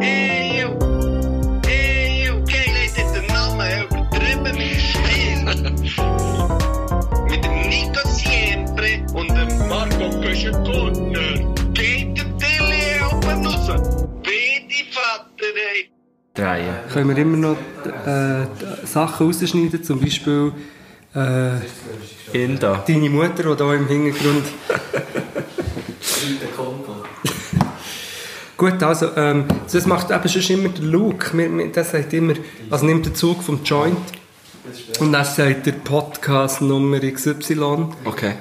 Ey, ey, okay, Leute, den Namen übertrieben mit Stil. mit dem Nico Siempre und dem Marco Köschen-Gurtner. Geht der Tilly oben raus? Bitte, Vater, ey. Drehen. Können wir immer noch äh, Sachen rausschneiden, zum Beispiel äh, In da. deine Mutter, die hier im Hintergrund... Gut, also, ähm, das macht eben schon immer der Luke. Wir, wir, der sagt immer, also nimmt den Zug vom Joint und dann sagt der Podcast Nummer XY Okay.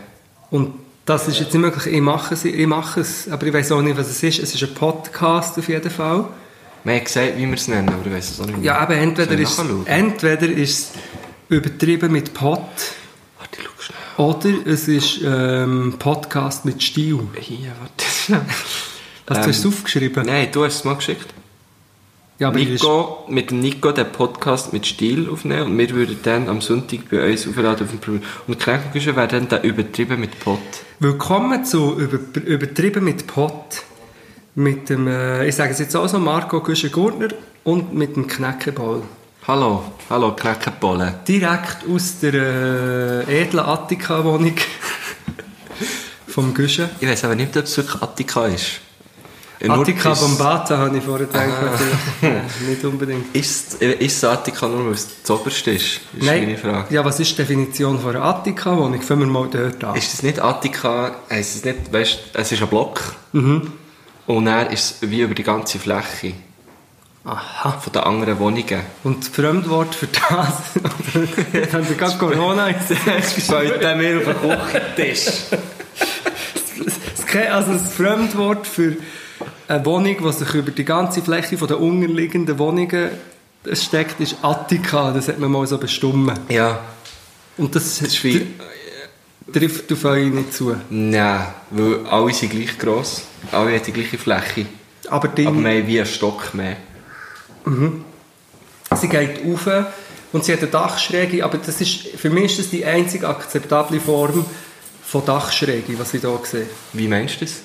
und das ist jetzt nicht möglich. Ich mache es, ich mache es, aber ich weiß auch nicht, was es ist. Es ist ein Podcast auf jeden Fall. Wir haben gesagt, wie wir es nennen, aber ich weiß es auch nicht mehr. Ja, aber entweder ist, entweder ist es übertrieben mit Pod Warte, schau schnell. oder es ist ähm, Podcast mit Stil. Hier, warte schnell. Hast du Ähm, es aufgeschrieben? Nein, du hast es mal geschickt. Ja, aber Nico, mit dem Nico den Podcast mit Stil aufnehmen und wir würden dann am Sonntag bei uns aufladen auf dem Programm. Und Kränkengüsche wäre dann da übertrieben mit Pot. Willkommen zu über, Übertrieben mit Pod. Mit dem, äh, ich sage es jetzt auch so, Marco Güschen-Gurtner und mit dem Knäckeball. Hallo, hallo Knäckenbollen. Direkt aus der äh, edlen Attika-Wohnung vom Güschen. Ich weiß aber nicht, ob es wirklich Attika ist. Äh, Attika ist- Bombata habe ich vorher gedacht. Ah. Nicht unbedingt. Ist, ist es Attika nur, weil es das oberste ist? Ist meine Frage. Ja, was ist die Definition von Attika-Wohnung? Fangen wir mal dort an. Ist es nicht Attika, heisst es nicht, weißt, es ist ein Block Mhm. und dann ist wie über die ganze Fläche Aha. von den anderen Wohnungen. Und das Fremdwort für das, haben wir gerade Corona Fällt der mir auf den Küchentisch. Also das Fremdwort für eine Wohnung, die sich über die ganze Fläche von der unterliegenden Wohnungen steckt, ist Attika. Das hat man mal so bestimmt. Ja, Und das, das ist wie... trifft auf euch nicht zu. Nein, weil alle sind gleich gross. Alle haben die gleiche Fläche. Aber, die, Aber wir haben wie einen Stock mehr. sie geht rauf und sie hat eine Dachschräge, aber das ist, für mich ist das die einzige akzeptable Form von Dachschräge, was ich hier sehe. Wie meinst du das?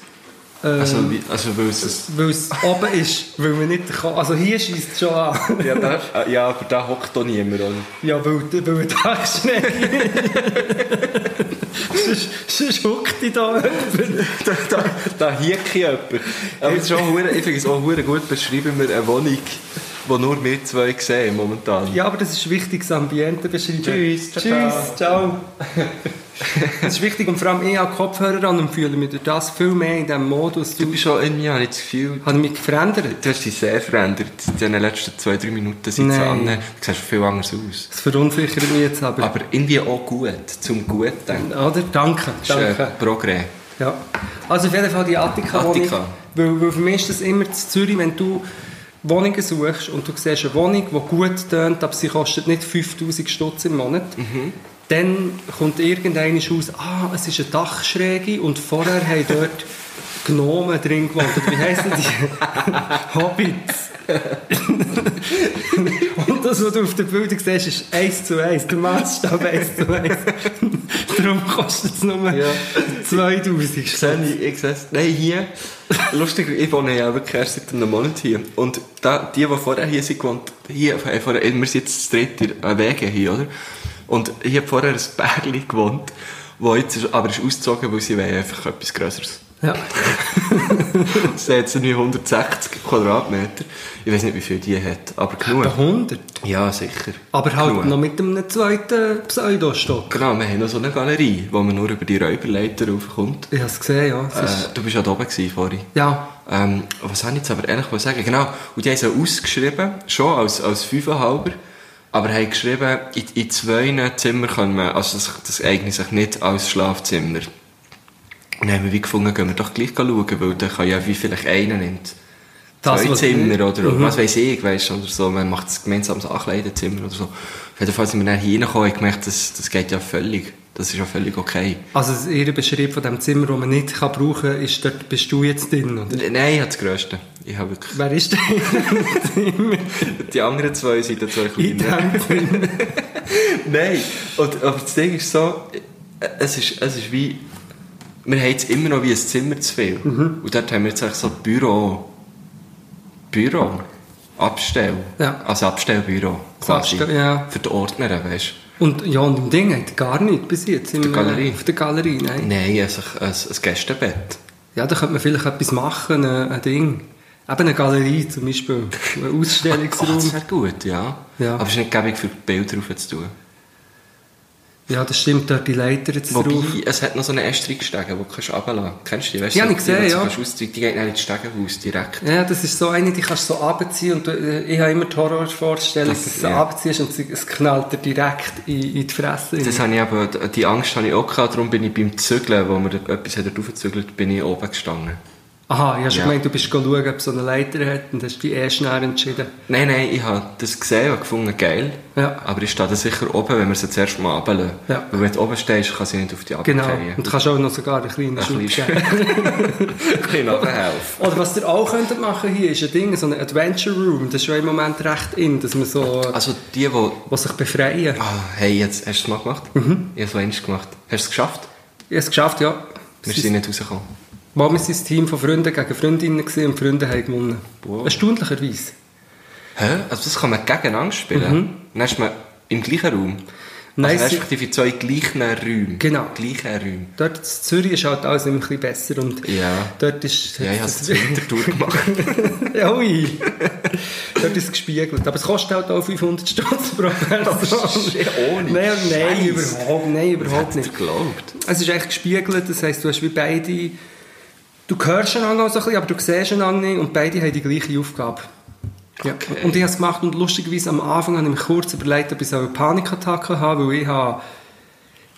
Ähm, Also, wie, also weil es... Weil es oben ist, weil man nicht kann. Also hier schießt es schon an. Ja, da, ja, aber da hockt doch niemand. Oder? Ja, weil, weil ein Dachschräge. sonst, sonst huckt die da jemand. da, da, da hiekt jemand. Aber es ist auch, ich finde es auch gut beschreiben wir eine Wohnung, die nur wir zwei sehen momentan. Ja, aber das ist wichtig, das Ambiente beschreiben. Tschüss, ciao, Tschüss, ciao. das ist wichtig und vor allem ich habe Kopfhörer an und fühle mich durch das viel mehr in diesem Modus. Du bist schon irgendwie, habe ich das Gefühl, habe ich mich verändert? du hast dich sehr verändert. In den letzten zwei, drei Minuten sind sie Nein. an. Du siehst viel anders aus. Das verunsichert mich jetzt aber. Aber irgendwie auch gut, zum gut denken. Oder? Danke, äh, danke. Progress. Ja. Also auf jeden Fall die Attika-Wohnung. Attika. Weil, weil für mich ist das immer in Zürich, wenn du Wohnungen suchst und du siehst eine Wohnung, die gut tönt, aber sie kostet nicht 5000 Stutz im Monat, dann kommt irgendeiner aus, ah, es ist eine Dachschräge und vorher haben dort Gnomen drin gewohnt. Wie heissen die? Hobbits. und das, was du auf der Bildung siehst, ist 1 zu 1, der Maßstab 1 zu 1. Darum kostet es nur Ja. 2000 Ich sehe, ich, sehe es. Nein, hier. Lustig, ich wohne ja wirklich erst seit einem Monat hier. Und da, die, die vorher hier sind gewohnt, hier, vorher, wir sind jetzt das dritte äh, Wege hier, oder? Und hier hat vorher ein Bärli gewohnt, wo jetzt ist, aber ist ausgezogen, weil sie wollen einfach etwas Größeres. Ja. Sie hat jetzt irgendwie 160 Quadratmeter. Ich weiß nicht, wie viel die hat, aber genug. Etwa 100. Ja, sicher. Aber halt Genug. noch mit einem zweiten Pseudostock. Genau, wir haben noch so eine Galerie, wo man nur über die Räuberleiter raufkommt. Ich habe es gesehen, ja. Ist, Äh, du bist ja da oben gewesen vorhin. ja. Ähm, was habe ich jetzt aber ehrlich mal sagen? Genau, und die haben so ausgeschrieben, schon als, als Fünfeinhalber, aber haben geschrieben, in, in zwei Zimmern können wir, also das, das eignet sich nicht als Schlafzimmer. Und dann haben wir wie gefunden, gehen wir doch gleich schauen, weil dann kann ja wie vielleicht einer nimmt. Das, Zwei Zimmer oder Mhm. was weiß ich, weißt, oder so, man macht ein gemeinsames Ankleidezimmer oder so. Auf jeden Fall sind wir dann hier reingekommen und gemerkt, das, das geht ja völlig, das ist ja völlig okay. Also ihr Beschrieb von dem Zimmer, das man nicht kann brauchen kann, ist dort bist du jetzt drin, oder? Nein, ich habe das Grösste. Ich habe wirklich... Wer ist denn? Die anderen zwei sind dann zwei Zimmer? Nein, und, aber das Ding ist so, es ist, es ist wie, wir haben jetzt immer noch wie ein Zimmer zu viel. Und dort haben wir jetzt eigentlich so ein Büro. Büro. Abstell. Ja. Also Abstellbüro. Quasi. Abstell- ja. Für die Ordner, weißt Und ja, und im Ding hat gar nicht bis jetzt. Im, der Galerie? Auf der Galerie, nein. Nein, also ein, ein Gästebett. Ja, da könnte man vielleicht etwas machen, ein, ein Ding. Eben eine Galerie zum Beispiel, ein Oh, Ausstellungsraum. das wäre gut, ja. Ja. Aber es ist nicht gäbig für Bilder drauf zu tun. Ja, das stimmt, dort die Leiter jetzt Wobei, drauf. es hat noch so eine Estrigstege, die du kannst runterlassen kannst. Kennst du die? Weißt Ja, du, ich gesehen, ja. du die geht dann ins Stegenhaus direkt. Ja, das ist so eine, die kannst du so abziehen und du, äh, ich habe immer die Horrorvorstellung, Das- dass du sie ja. abziehst und es knallt dir direkt in, in die Fresse. Das habe ich aber, die Angst habe ich auch gehabt, darum bin ich beim Zügeln, wo wir etwas hat raufgezügelt, bin ich oben gestanden. Aha, ich habe schon Ja. gemeint, du bist schauen, ob es so eine Leiter hat und hast dich erst schnell entschieden. Nein, nein, ich habe das gesehen und gefunden, geil. Ja. Aber ich stehe da sicher oben, wenn wir sie zuerst mal runterlassen. Ja. Weil wenn du oben stehst, kann sie nicht auf die Genau. runterfallen. Und du kannst auch noch sogar einen kleinen Ein Schub bisschen- geben. Ich kann nachhelfen. Oder was ihr auch könntet machen hier, ist ein Ding, so ein Adventure Room. Das ist schon im Moment recht in, dass man so, Also die, die... die sich befreien. Ah, hey, jetzt, hast du es mal gemacht? Mhm. Ich habe es gemacht. Hast du es geschafft? Ich habe es geschafft, ja. Wir sind nicht rausgekommen. Mal, wir waren ein Team von Freunden gegen Freundinnen und Freunde haben gewonnen. Wow. Erstaunlicherweise. Hä? Also das kann man gegeneinander spielen? Dann ist man im gleichen Raum? Mhm. Nein, also respektive in zwei gleichen Räumen? Genau. Gleichen Räumen. Dort in Zürich ist halt alles immer ein bisschen besser und Ja. dort ist... Ja, ich habe es weiter durchgemacht. ja, ui. dort ist es gespiegelt. Aber es kostet halt auch 500 Stutz pro Person. ohne Nein, nein, überhaupt, nein, überhaupt nicht. geglaubt. Es ist echt gespiegelt, das heisst, du hast wie beide... Du hörst einander so ein bisschen, aber du siehst einander nicht und beide haben die gleiche Aufgabe. Ja. Okay. Und ich habe es gemacht und lustigerweise am Anfang habe ich mir kurz überlegt, ob ich eine Panikattacke habe, weil ich habe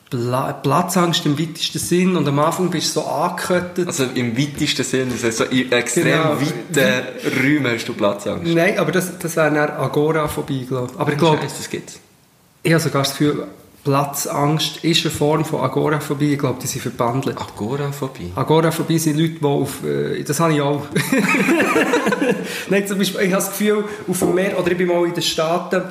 Pla Platzangst im weitesten Sinn und am Anfang bist du so angekettet. Also im weitesten Sinn, das heißt so in extrem Genau. weiten Räumen hast du Platzangst. Nein, aber das, das wäre dann Agora-Phobie, glaube ich. Aber ich glaube, Scheiße, das gibt's. ich habe sogar das Gefühl, Platzangst ist eine Form von Agoraphobie. Ich glaube, die sind verbandelt. Agoraphobie. Agoraphobie sind Leute, die auf... Äh, das habe ich auch. Nein, zum Beispiel, ich habe das Gefühl, auf dem Meer, oder ich bin mal in den Staaten,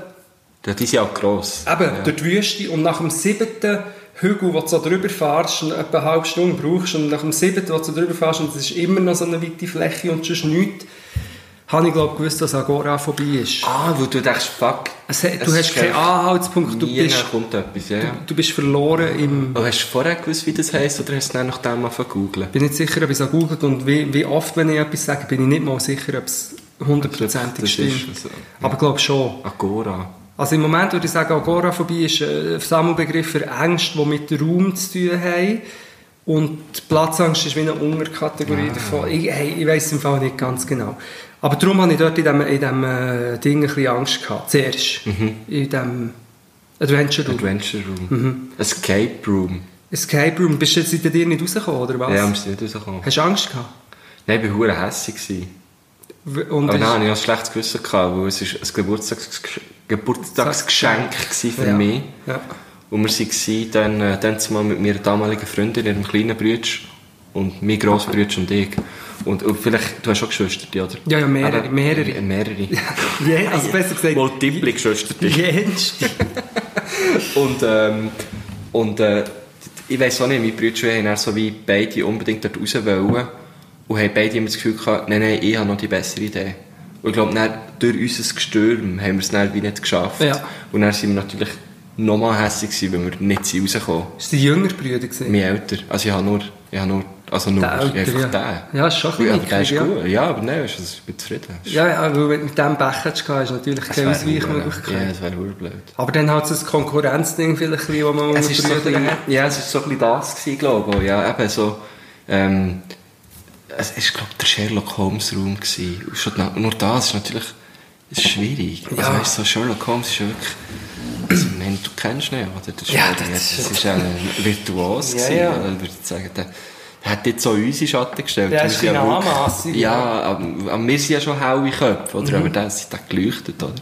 Ja, die sind auch gross. eben, durch die Wüste, und nach dem siebten Hügel, wo du so drüber fährst, und etwa eine halbe Stunde brauchst, und nach dem siebten, wo du drüber fährst, und es ist immer noch so eine weite Fläche und sonst nichts, habe ich, glaube gewusst, dass Agoraphobie ist. Ah, wo du denkst, fuck. Es, hat- es du hast keinen Anhaltspunkt, du bist, kommt etwas, ja. ja. du bist verloren im... Aber hast du vorher gewusst, wie das heisst, oder hast du es dann nach dem mal googeln? Ich bin nicht sicher, ob ich es auch googelt und wie, wie oft, wenn ich etwas sage, bin ich nicht mal sicher, ob es hundertprozentig stimmt. ist so. Aber ich glaube schon. Agora. Also im Moment würde ich sagen, Agoraphobie ist ein Sammelbegriff für Ängste, die mit Raum zu tun haben. Und Platzangst ist wie eine Unterkategorie Ah. davon. Ich, hey, ich weiß es im Fall nicht ganz genau. Aber darum habe ich dort in diesem, in diesem äh, Ding ein bisschen Angst gehabt. Zuerst. Mhm. In diesem Adventure Room. Adventure Room. Mhm. Escape Room. Escape Room. Bist du jetzt dir nicht rausgekommen, oder was? Ja, wir sind nicht rausgekommen. Hast du Angst gehabt? Nein, ich war verdammt. W- Und Aber hatte ich auch ein schlechtes Gewissen, gehabt, weil es ist ein Geburtstags Geburtstagsgeschenk war für ja. mich. Ja. Und wir waren dann, äh, dann mit meiner damaligen Freundin, ihrem kleinen Bruder und mein grosser Bruder und ich. Und, und vielleicht, du hast auch Geschwister, oder? Ja, ja, mehrere, Aber- mehrere. äh, Mehrere. Je, also besser gesagt, Multiple Geschwister. jenste. Und, ähm, und äh, ich weiss auch nicht, meine Brüder haben so wie beide unbedingt dort raus wollen und haben beide immer das Gefühl gehabt, nein, nein, ich habe noch die bessere Idee. Und ich glaube, dann, durch unser Gestürm haben wir es dann wie nicht geschafft. Ja. Und dann sind wir natürlich nochmal hässlich gewesen, weil wir nicht sind rausgekommen Ist die jüngere Brüder gewesen? Mein älter. Also ich habe nur, ich habe nur, also nur, Der Ältere, einfach ja. den. Ja, ist schon ein ja, bisschen aber der ist ja. gut. Ja, aber nein, du, ich bin zufrieden. Ja, ja, weil wenn du mit dem Pech hättest, gehabt, ist natürlich Das keine Ausweichmöglichkeit. Ja, das wäre blöd. Aber dann hat es ein Konkurrenzding vielleicht, ein bisschen, wo man Es ist so ein bisschen, hat. ja, es ist so ein bisschen das gewesen, glaube ich. Ja, eben so, ähm, es ist, glaube ich, der Sherlock Holmes Raum gewesen. Und nur das ist natürlich ist schwierig. Ja. Also, weißt, du, so Sherlock Holmes ist ja wirklich, also, ich meine, du kennst ihn, ja, oder? Das ist, Ja, das, das das ist- ist ein Virtuos Ja, gewesen, ja. oder? würde ich sagen. Der, der hat jetzt so uns in den Schatten gestellt. Der ist bisschen wirklich- anmassig, Ja, aber, wir sind ja schon helle Köpfe, oder? Mhm. Aber der ist dann geleuchtet, oder?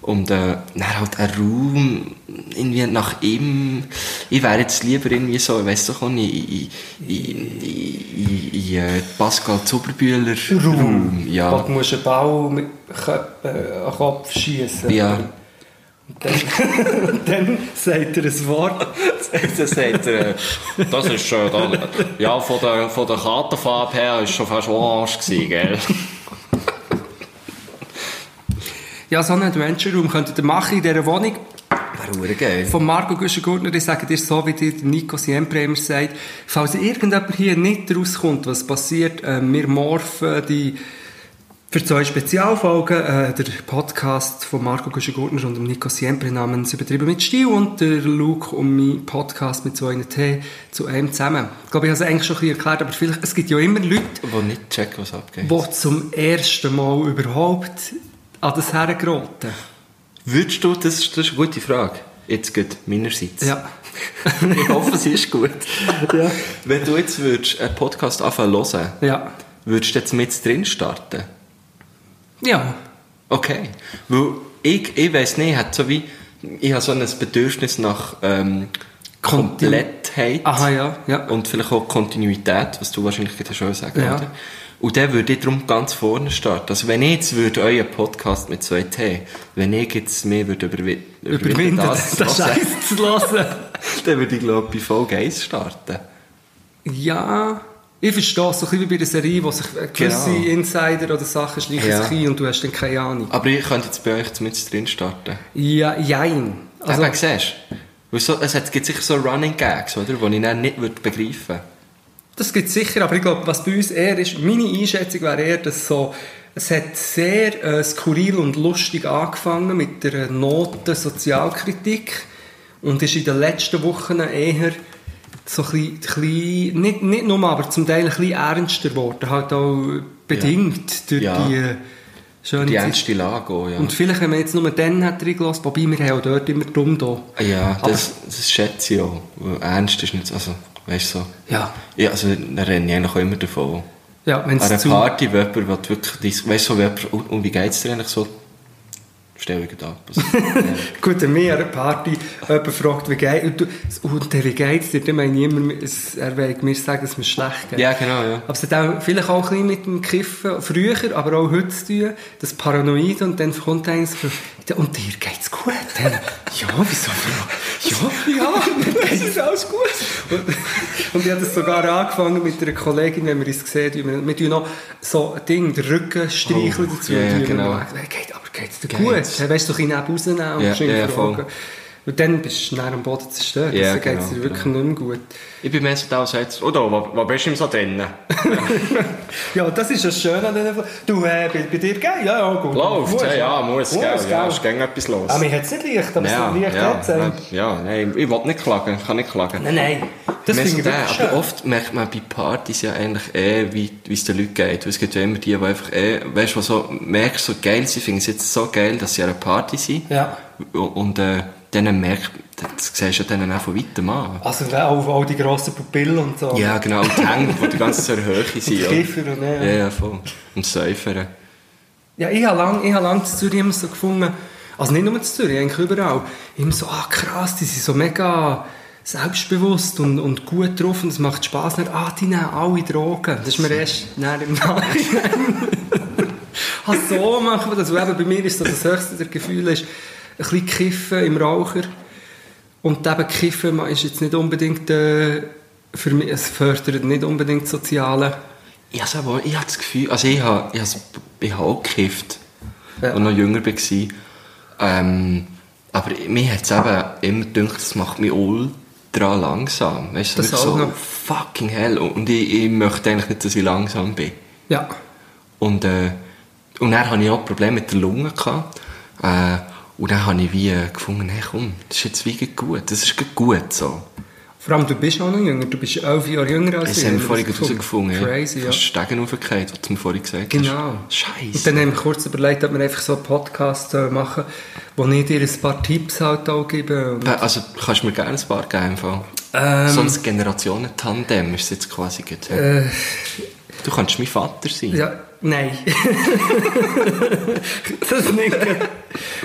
Und äh, dann halt ein Raum, irgendwie nach ihm, ich wäre jetzt lieber irgendwie so, auch nicht, in, in, in, in, in äh, Pascal Zuberbühler Raum. Wo Ja. du musst einen Ball mit Köp äh, Kopf schießen. Ja. Und dann, und dann sagt er ein Wort. das sagt er, äh, das ist, da, ja, von der, von der Kartenfarbe her ist schon fast orange gewesen, gell? Ja, so einen Adventure-Raum könntet ihr machen in dieser Wohnung. Wäre geil. Von Marco Güschen-Gurtner, ich sage dir so, wie dir Nico Siempre immer sagt, falls irgendjemand hier nicht rauskommt, was passiert, äh, wir morphen die für zwei Spezialfolgen äh, der Podcast von Marco Güschen-Gurtner und dem Nico Siempre namens «Übertrieben mit Stil» und der Luke und mein Podcast mit so einer T zu einem zusammen. Ich glaube, ich habe es eigentlich schon ein bisschen erklärt, aber vielleicht, es gibt ja immer Leute, Die nicht checken, was abgeht. die zum ersten Mal überhaupt an das hergeraten. Würdest du, das ist, das ist eine gute Frage. Jetzt geht meinerseits. Ja. ich hoffe, sie ist gut. Ja. Wenn du jetzt würdest einen Podcast anfangen zu hören, Ja. würdest du jetzt mit drin starten? Ja. Okay. Weil ich, ich weiss nicht, ich, habe so wie, ich habe so ein Bedürfnis nach ähm, Komplettheit Aha, ja. ja. und vielleicht auch Kontinuität, was du wahrscheinlich gerade schon sagen Ja. oder? Und dann würde ich darum ganz vorne starten. Also wenn ich jetzt würde euren Podcast mit zwei T, wenn ich jetzt mehr würde überwi Überwinden, das, hören, Scheiß zu hören. dann würde ich glaube bei Folge 1 starten. Ja, ich verstehe es so ein bisschen wie bei einer Serie, wo sich gewisse Genau. Insider oder Sachen schleichen Ja. sich ein und du hast dann keine Ahnung. Aber ich könnte jetzt bei euch mit drin starten. Ja, jein. Also, Eben, siehst du? So, es gibt sicher so Running Gags, oder? Die ich dann nicht würde begreifen würde. das gibt es sicher, aber ich glaube, was bei uns eher ist, meine Einschätzung wäre eher, dass so, es hat sehr äh, skurril und lustig angefangen mit der Note Sozialkritik und ist in den letzten Wochen eher so ein bisschen, nicht, nicht nur, aber zum Teil ein bisschen ernster geworden, halt auch bedingt durch Ja. die schöne Die ernste Lage auch, ja. Und vielleicht, wenn man jetzt nur dann hat reingelassen, wobei wir haben auch dort immer dumm da. ja, Aber- das, das schätze ich auch. Ernst ist nicht, also, weißt du so. Ja. Ja, also, dann renne ich eigentlich auch immer davon. Ja, wenn An einer es zu... Party, wo jemand wirklich, weißt du, so, jemand, und, und wie geht es dir eigentlich so? Stell ich ab. Also, ja. Gut, wenn mich an einer Party jemand fragt, wie geht und, du, und der, wie geht's dir, dann meine ich es- er will mir sagen, dass es mir schlecht geht. ja, genau, ja. Aber es hat auch vielleicht auch ein bisschen mit dem Kiffen, früher, aber auch heute zu tun, das Paranoid und dann kommt einer so, und dir geht's gut? Dann, ja, wieso? Ja, ja, mir geht's alles gut. Und, und ich habe das sogar angefangen mit einer Kollegin, wenn wir uns sehen, wir, wir noch so ein Ding, den Rücken streicheln Oh, dazu. wir genau. «Hey, geht, aber geht's dir Geht's? gut? Dann weißt du, ein bisschen rausnehmen und Ja, schön ja, voll. Und dann bist du näher am Boden zerstört. Ja, dann geht's genau, dir wirklich genau. nicht mehr gut. Ich bin mehr so da, oh da, wo, wo bist du im so drinnen? Ja, das ist das Schöne an diesen Du, äh, bei, bei dir geil? Ja, ja, gut. Läuft, Muss, ja, ja, muss, Muss, gell, ja, gell. ist gegen etwas los. Ah, mir hat es nicht leicht, aber ja, es leicht ja, ähm. ja, ja, nein, ich will nicht klagen, ich kann nicht klagen. Nein, nein. Das finde so ich wirklich aber schön. oft merkt man bei Partys ja eigentlich eh, wie, wie es den Leuten geht. Weil es gibt ja immer die, die einfach eh, weißt du, so, merkst so geil, sie finden es jetzt so geil, dass sie an einer Party sind. Ja. Und, äh, dann merkt, das siehst du ja dann auch von weitem an. Also auch, auch die grossen Pupillen und so. Ja, genau, und die Hände, die die ganze der Höhe sind. Die ja. Kiefer und ja. Ja, ja, voll. Und Säufern. Ja, ich habe lange hab lang in Zürich immer so gefunden, also nicht nur in Zürich, eigentlich überall, immer so, ah krass, die sind so mega selbstbewusst und, und gut drauf und es macht Spass. Nicht, ah, die nehmen alle Drogen. Das ist mir erst näher im Nachhinein. ah, so machen wir das. Und eben bei mir ist so das höchste der Gefühl ist, bisschen Kiffen im Raucher. Und eben Kiffen ist jetzt nicht unbedingt, äh, für mich, es fördert nicht unbedingt das Soziale. Ich habe aber, ich habe das Gefühl, also ich habe, ich habe, ich habe auch gekifft, Ja. als ich noch jünger war. Ähm, aber mir hat es eben immer gedacht, das macht mich ultra langsam. Weißt du, Das auch so noch. fucking hell. Und ich, ich möchte eigentlich nicht, dass ich langsam bin. Ja. Und, äh, und dann hatte ich auch Probleme mit der Lunge. Gehabt. Äh, und dann habe ich wie äh, gefunden, hey komm, das ist jetzt wie gut, das ist gut so. Vor allem, du bist auch noch jünger. Du bist elf Jahre jünger als Das ich. haben wir Das vorhin ist herausgefunden. Crazy, ja. Fast Stegen aufgefallen, was du mir vorhin gesagt hast. Genau. Scheiße. Und dann haben wir kurz überlegt, ob wir einfach so einen Podcast äh, machen, wo ich dir ein paar Tipps halt auch gebe. Und, Also, kannst du mir gerne ein paar geben? Fall? Ähm. so ein Generationen-Tandem ist es jetzt quasi. Gut, äh, Du kannst mein Vater sein. ja, nein. das nicht.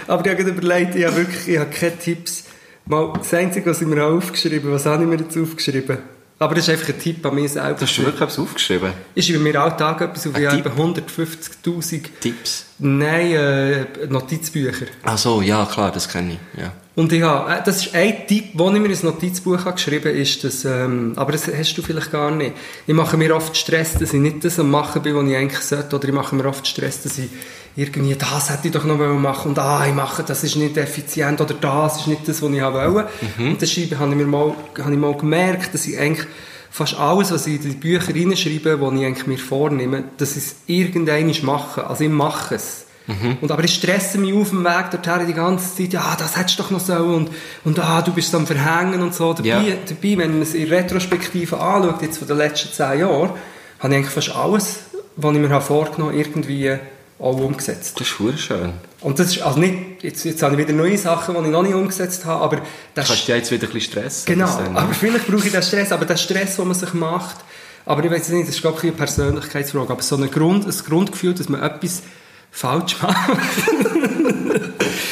Aber ich habe überlegt, ich habe wirklich ich habe keine Tipps. Mal, das Einzige, was ich mir habe aufgeschrieben was habe ich mir jetzt aufgeschrieben? Aber das ist einfach ein Tipp an mich selber. Du hast du wirklich etwas aufgeschrieben? Ist bei mir Alltag etwas auf Ein etwa Tipp? 150'000 Tipps? Nein, äh, Notizbücher. Ach so, ja, klar, das kenne ich, ja. Und ich habe, äh, das ist ein Tipp, den ich mir ins Notizbuch habe geschrieben habe, ist, dass, ähm, aber das hast du vielleicht gar nicht. Ich mache mir oft Stress, dass ich nicht das am machen bin, was ich eigentlich sollte, oder ich mache mir oft Stress, dass ich irgendwie, das hätte ich doch noch machen und ah, ich mache, das ist nicht effizient, oder das ist nicht das, was ich wollte. Und das schreibe, habe ich mir mal, habe ich mal gemerkt, dass ich eigentlich fast alles, was ich in die Bücher reinschreibe, die ich eigentlich mir vornehme, dass ich es irgendwann mache. Also ich mache es. Und aber ich stresse mich auf dem Weg dorthin die ganze Zeit, ja, das hättest du doch noch so und, und ah, du bist am Verhängen und so. Dabei, Ja. dabei wenn man es in Retrospektive anschaut, jetzt von den letzten zehn Jahren, habe ich eigentlich fast alles, was ich mir vorgenommen habe, irgendwie auch umgesetzt. Das ist schön. Und das ist also nicht, jetzt, jetzt habe ich wieder neue Sachen, die ich noch nicht umgesetzt habe, aber das Kannst du dich jetzt wieder ein bisschen stressen? Genau, dann, aber vielleicht brauche ich den Stress, aber der Stress, den man sich macht, aber ich weiß nicht, das ist glaube ich eine Persönlichkeitsfrage, aber so ein, Grund, ein Grundgefühl, dass man etwas falsch macht,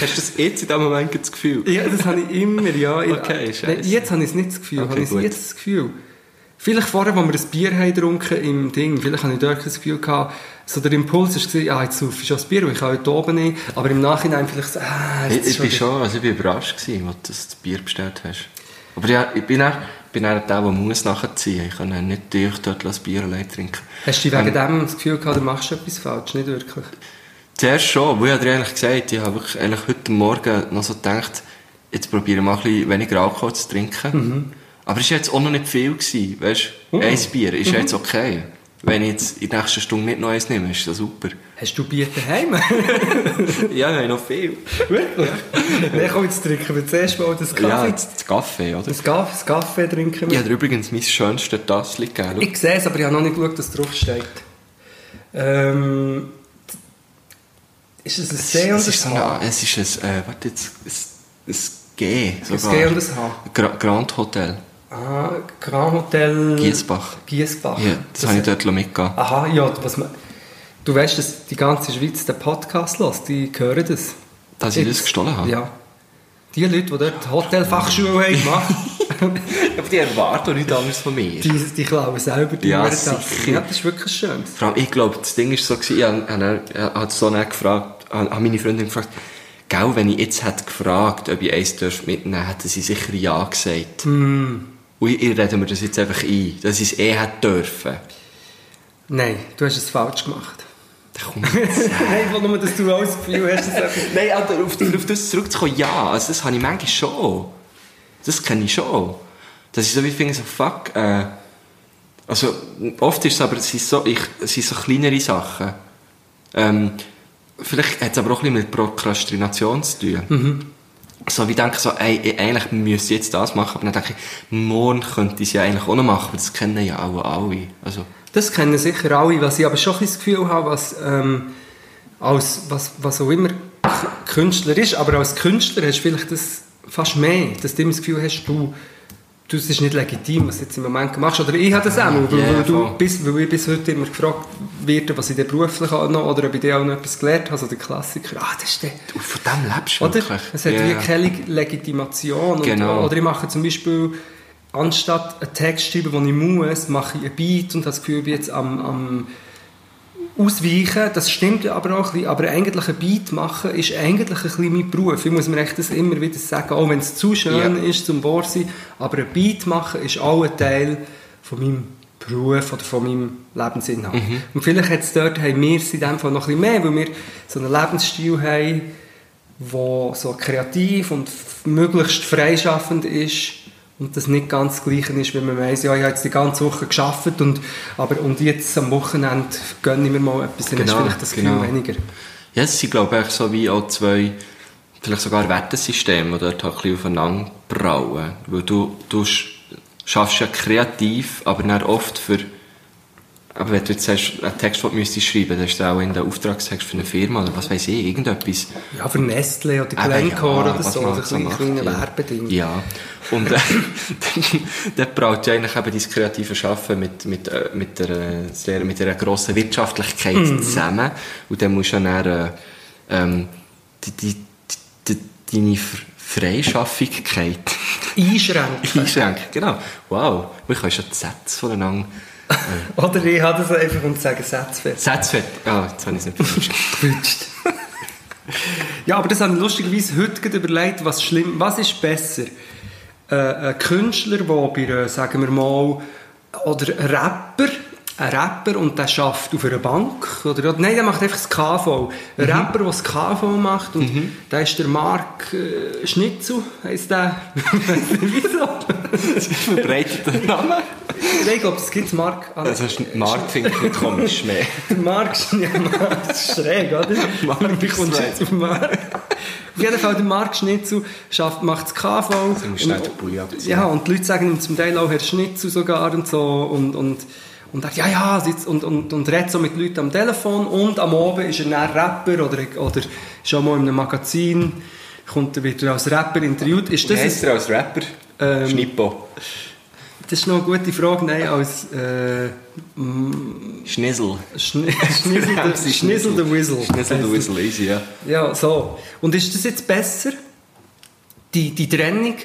Hast du das jetzt in diesem Moment das Gefühl? ja, das habe ich immer, ja. Okay, scheisse. Nein, Jetzt habe ich es nicht das Gefühl, Okay, habe ich gut. jetzt das Gefühl. Vielleicht vorher, als wir ein Bier haben getrunken im Ding, vielleicht habe ich dort das Gefühl gehabt, so der Impuls war, ja, jetzt saufe ich das Bier, weil ich kann heute oben nicht, aber im Nachhinein vielleicht so, ah, Ich, ich bin schon, also ich bin überrascht gewesen, als du das Bier bestellt hast. Aber ja, ich bin auch, bin auch der, der muss nachziehen. Ich kann nicht durch dort das Bier allein trinken. Hast du wegen Ähm, dem das Gefühl gehabt, du machst etwas falsch? Nicht wirklich? Zuerst schon, weil ich dir eigentlich gesagt, ich habe wirklich eigentlich heute Morgen noch so gedacht, jetzt probiere ich mal ein bisschen weniger Alkohol zu trinken. Aber es war jetzt auch noch nicht viel. Gewesen, weißt du? Ein Bier ist jetzt okay. Wenn ich jetzt in der nächsten Stunde nicht noch eins nehme, ist das super. Hast du Bier daheim? Ja, wir haben noch viel. Wirklich? Nein, komm, jetzt trinken wir zuerst mal das Ja, Kaffee. das, Kaffee, oder? das, Kaffee das Kaffee trinken Ich wir. habe dir übrigens mein schönstes Tassel gegeben. Ich sehe es, aber ich habe noch nicht geschaut, dass drauf steht. Ähm, ist es ein C und es ist so ein H? eine, es ist ein, äh, warte jetzt, ein, ein G sogar. Ein G und ein H. Gra Grand Hotel, Ah, Grand Hotel... Giesbach. Giesbach. Ja, das, habe ich dort mitgegeben. Aha, ja, was man... Du weißt, dass die ganze Schweiz den Podcast hört, die hören das. Dass ich Jetzt- das gestohlen habe? Ja. Die Leute, die dort Hotelfachschule haben gemacht, Aber die erwarten nichts anderes von mir. die, die klauen selber die Ja, sicher. Ja, das ist wirklich schön. Vor allem, ich glaube, das Ding war so, gewesen, ich habe, habe, habe, so nicht gefragt, habe meine Freundin gefragt, Gell, wenn ich jetzt hätte gefragt, ob ich eins dürfte mitnehmen hätte sie sicher Ja gesagt. Hm. Und ich, ich rede mir das jetzt einfach ein, dass ich es eh hätte dürfen. Nein, du hast es falsch gemacht. Da kommt. Nein, ich will nur, dass du das Gefühl hast. Nein, aber auf, auf das zurückzukommen, ja, also das habe ich manchmal schon. Das kenne ich schon. Dass ich so wie finde, so fuck, äh, also oft ist es aber, es sind so, ich, es sind so kleinere Sachen. Ähm, vielleicht hat es aber auch ein bisschen mit Prokrastination zu tun. So wie denke, so, ey, ich- eigentlich müsste ich jetzt das machen, aber dann denke ich, morgen könnte ich es ja eigentlich auch noch machen, das kennen ja auch alle. Also, Das kennen sicher alle, was ich aber schon ein das Gefühl habe, was, ähm, als, was, was auch immer Künstler ist, aber als Künstler hast du vielleicht das fast mehr, dass du immer das Gefühl hast, du, du, es ist nicht legitim, was du jetzt im Moment machst. Oder ich habe das auch, weil, weil, du voll. bis, weil ich bis heute immer gefragt werde, was ich denn beruflich auch noch, oder ob ich dir auch noch etwas gelernt habe, so der Klassiker, ah, das ist der... du, von dem lebst du wirklich. Es hat Ja. wie keine Leg- Legitimation. Genau. Und, oder ich mache zum Beispiel, anstatt einen Text zu schreiben, den ich muss, mache ich ein Beat und habe das Gefühl, ich bin jetzt am, am Ausweichen. Das stimmt aber auch ein bisschen. Aber eigentlich ein Beat machen ist eigentlich ein bisschen mein Beruf. Ich muss mir echt das immer wieder sagen, auch wenn es zu schön Ja. ist zum sein. Aber ein Beat machen ist auch ein Teil von meinem Beruf oder von meinem Lebensinhalt. Mhm. Und vielleicht es dort, haben wir es in dem Fall noch ein bisschen mehr, weil wir so einen Lebensstil haben, der so kreativ und möglichst freischaffend ist und das nicht ganz das Gleiche ist, wenn man weiss, ja, ich habe jetzt die ganze Woche geschafft und, aber, und jetzt am Wochenende gönne ich mir mal etwas, dann Genau, ist vielleicht das Gefühl genau. weniger. Ja, es sind, glaube ich, so wie auch zwei, vielleicht sogar Wertesysteme, die dort halt ein bisschen aufeinander brauen. Weil du, du sch- schaffst ja kreativ, aber dann oft für, aber wenn du jetzt sagst, einen Text, müsstest schreiben, dann ist das auch in der Auftragstext für eine Firma oder was weiß ich, irgendetwas. Ja, für Nestle oder Aber Glencore ja, oder so, oder so ein kleines ja. Werbeding. Ja. Und äh, dann, braucht ja eigentlich eben dein kreative Schaffen mit, mit, äh, mit, der, sehr, mit einer grossen Wirtschaftlichkeit Mhm. zusammen. Und dann musst du dann äh, ähm, die, die, die, deine Freischaffigkeit Einschränken. einschränken. Genau. Wow. Wir können schon die Sätze voneinander... Oder ich habe das einfach und sage. Sätze fertig. Ah, jetzt habe ich es nicht verstanden. Gewünscht. Ja, aber das habe ich lustigerweise heute überlegt, was schlimm, was ist besser? Äh, ein Künstler, der bei, sagen wir mal, oder ein Rapper, ein Rapper und der schafft auf einer Bank, oder, nein, der macht einfach das KV. Ein Rapper, der das KV macht, und der ist der Mark äh, Schnitzel, heisst der. Wieso? Verbreiteter Name. Nein, ich glaube, das gibt es Mark. Ah, Also Mark finde ich nicht komisch mehr. Der Mark ist ja, Mark, das ist schräg, oder? Mark Wie kommst du ist jetzt auf Mark? Auf jeden Fall, der Mark Schnitzel schafft, macht das KV. Du musst schnell den Pulli abziehen. Ja, und die Leute sagen ihm zum Teil auch Herr Schnitzel sogar und so. Und, und, und er, ja, ja, sitzt und, und, und redet so mit Leuten am Telefon. Und am Abend ist er dann Rapper oder, oder auch mal in einem Magazin, kommt er wieder als Rapper interviewt. Ist das, ein, er als Rapper? Ähm, Schnippo. das ist noch eine gute Frage. Nein, als äh, Schnissel. Schni Schnissel, Schnissel der Whistle. Schnissel der Whistle, easy, ja. Ja, so. Und ist das jetzt besser, die, die Trennung?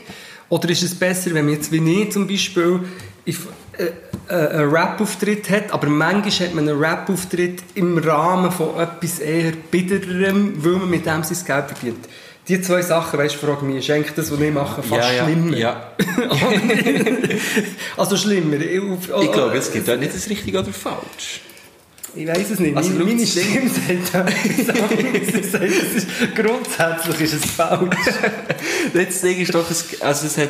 Oder ist es besser, wenn man jetzt wie ich zum Beispiel if, äh, äh, einen Rap-Auftritt hat, aber manchmal hat man einen Rap-Auftritt im Rahmen von etwas eher bitterem, weil man mit dem sein Geld verdient. Die zwei Sachen, weißt du, frage mich, ist eigentlich das, was ich mache, fast ja, ja, schlimmer? Ja. also schlimmer. Ich, Ich glaube, es gibt dort nicht das Richtige oder falsch. Ich weiß es nicht. Also, meine, meine Stimme sagt grundsätzlich ist es falsch. Das Ding ist doch, es, also es hat,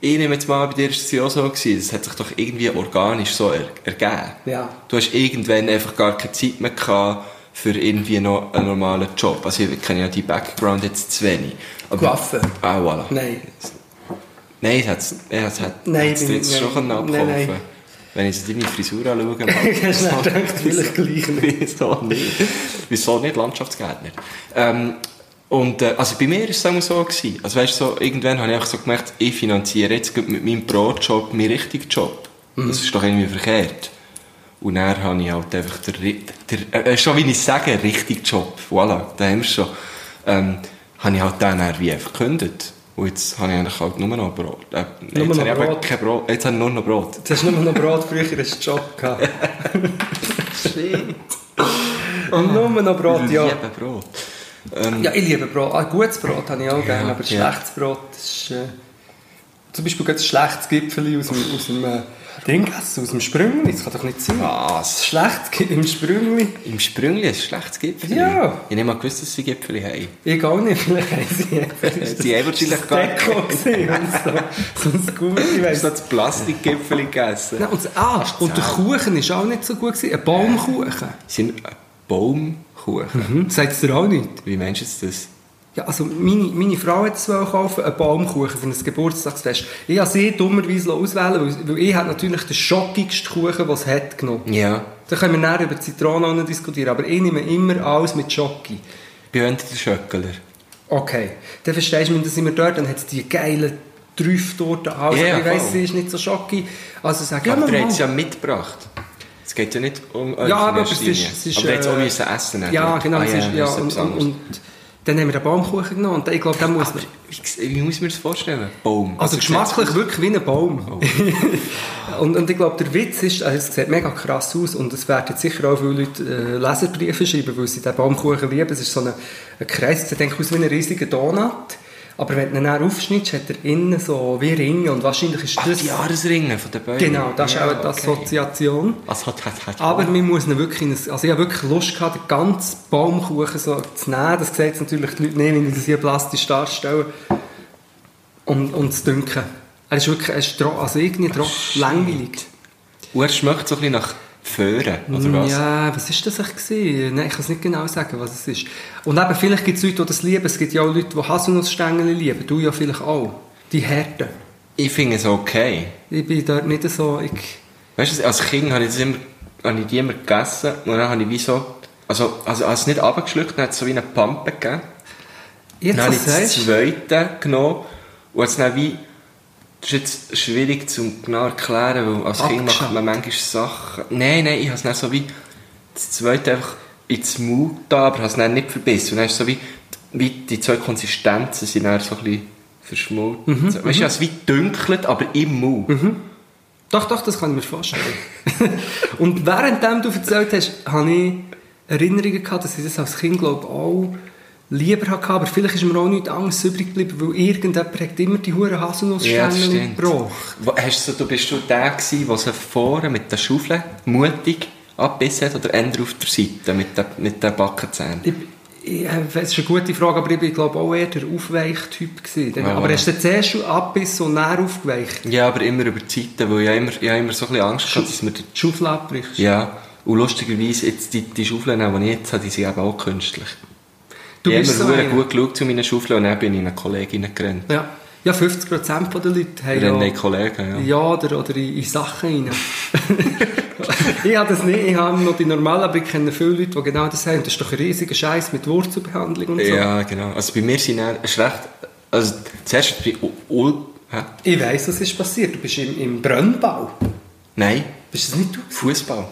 ich nehme jetzt mal, bei dir ist es ja auch so gewesen, es hat sich doch irgendwie organisch so er, ergeben. Ja. Du hast irgendwann einfach gar keine Zeit mehr gehabt für irgendwie noch einen normalen Job. Also ich kenne ja die Background jetzt zu wenig. Aber, Coiffeur? Ah, voilà. Nein. Nein, es hat es hat Nein, hat's bin jetzt ich- schon können nein, abkaufen nein. Wenn ich so deine Frisur anschaue, Hast du gedacht, vielleicht gleich. Wieso nicht? Wieso nicht Landschaftsgärtner? Ähm, und, äh, also bei mir war es immer so. Gewesen. Also weißt so, irgendwann habe ich einfach so gemerkt, ich finanziere jetzt mit meinem Brotjob meinen richtigen Job. Mhm. Das ist doch irgendwie verkehrt. Und dann habe ich halt einfach der, ri- der äh, schon wie ich sage, richtigen Job. Voilà, da haben wir schon. Ähm, habe ich halt dann, dann wie einfach gekündigt. Und jetzt habe ich eigentlich halt nur noch Brot. Äh, Nur jetzt noch habe ich Brot? kein Brot. Jetzt habe ich nur noch Brot. Jetzt hast du nur noch Brot, früher hast du Job gehabt. Und nur noch Brot, Ich ja. liebe Brot. Ähm, Ja, ich liebe Brot. Ah, gutes Brot habe ich auch gerne, aber ja. schlechtes Brot ist... Äh, zum Beispiel ein schlechtes Gipfeli aus dem, aus dem äh, Ding essen, aus dem Sprüngli. Das kann doch nicht sein. Was? Schlechtes Gi- im Sprüngli. Im Sprüngli ist ein schlechtes Gipfel. Ja. Ich nehme mal gewusst, dass sie Gipfel haben. Ich auch nicht, vielleicht haben sie. Die haben wahrscheinlich gar nicht. Deko gesehen so. So ein Gummi, weißt du das Plastikgipfel gegessen? Nein, und, ah, und der Kuchen war auch nicht so gut. Gewesen. Ein Baumkuchen. sind ein Baumkuchen. Hm? Sagt es dir auch nicht? Wie meinst du das? Ja, also meine, meine Frau hat es kaufen, einen Baumkuchen für ein Geburtstagsfest. Ich habe sie dummerweise auswählen weil, weil ich natürlich den schockigsten Kuchen, den es hat, genommen. Ja. Da können wir näher über Zitronen diskutieren, aber ich nehme immer alles mit Schoki. Bei uns der Schöckeler. Okay, dann verstehst du, wenn sind wir dort, dann hat es die geilen Trüfftorten, alles, Ja, aber ich weiss, sie ist nicht so Schoki. Also sag ja, Aber der hat mal. es ja mitgebracht. Es geht ja nicht um euch Ja, aber es ist, es ist... aber auch äh, müssen essen. Ja, oder? genau. Ah, ja, ist, ja, und, und, und dann haben wir den Baumkuchen genommen und ich glaube, da muss man... Wie, wie muss man das vorstellen? Baum. Also geschmacklich wirklich wie ein Baum. Oh. und, und ich glaube, der Witz ist, also es sieht mega krass aus und es werden jetzt sicher auch viele Leute äh, Leserbriefe schreiben, weil sie den Baumkuchen lieben. Es ist so ein, ein Kreis, der sieht aus wie ein riesiger Donut. Aber wenn du ihn dann aufschneidest, hat er innen so wie Ringe und wahrscheinlich ist Ach, das... die Jahresringe von den Bäumen. Genau, das ist Ja, auch die okay. Assoziation. Was hat, hat, hat. Aber man muss ihn wirklich, also ich habe wirklich Lust gehabt, den ganzen Baumkuchen so zu nehmen. Das sehen jetzt natürlich die Leute nicht, wenn ich das hier plastisch darstelle. Und, und zu dünken. Er ist wirklich, er ist tro- also irgendwie tro- langweilig. Und er schmeckt so ein bisschen nach Föhren, oder was? Ja, was ist das eigentlich? Nein, ich kann es nicht genau sagen, was es ist. Und eben, vielleicht gibt es Leute, die das lieben. Es gibt ja auch Leute, die Haselnussstängel lieben. Du ja vielleicht auch. Die Härten. Ich finde es okay. Ich bin dort nicht so... Ich, Weißt du, als Kind habe ich, das immer, habe ich die immer gegessen und dann habe ich wie so, also, also als es nicht abgeschluckt, dann hat es so wie eine Pampe gegeben. jetzt, Dann habe ich das sagst... zweite genommen und jetzt dann wie, das ist jetzt schwierig zu genau erklären, weil als Kind macht man manchmal Sachen, nein, nein, ich habe es dann so wie, das zweite einfach ins Mund da, aber habe es dann nicht verbissen. Und dann ist so wie, wie die zwei Konsistenzen sind dann so ein bisschen verschmolzen. Mhm, weißt du, es wie dünkelt, aber im Mund. Doch, doch, das kann ich mir vorstellen. und währenddem du erzählt hast, habe ich Erinnerungen gehabt, dass ich das als Kind, glaube ich, auch lieber hatte, aber vielleicht ist mir auch nichts anderes übrig geblieben, weil irgendjemand hat immer die huren Ja, das Haselnussstände stimmt. gebraucht. Hast du, du bist du der gewesen, der sie vorne mit der Schaufel mutig abbissen hat oder eher auf der Seite mit den, mit den Backenzähnen? Das ist eine gute Frage, aber ich bin glaube auch eher der Aufweichtyp gewesen. Ja. Aber hast du zuerst schon abbissen und dann aufgeweicht? Ja, aber immer über die Seite, weil ich immer, ich immer so ein bisschen Angst hatte, dass mir Die Schaufel abbrichst? Ja, und lustigerweise, jetzt die, die Schaufeln, die ich jetzt habe, die sind eben auch künstlich. Du ich habe so gut geschaut zu meinen Schaufeln und dann bin ich in eine Kollegin gerannt. Ja. ja, 50% der Leute haben Rennen ja, in Kollegen, ja. ja oder, oder in, in Sachen rein. ich habe das nicht, ich habe noch die normalen, aber ich kenne viele Leute, die genau das haben. Das ist doch ein riesiger Scheiß mit Wurzelbehandlung und so. Ja, genau. Also bei mir sind es ist recht, also zuerst bei U- hä? Ich weiss, was ist passiert. Du bist im, im Brennbau. Nein, Bist das nicht du? Fußball.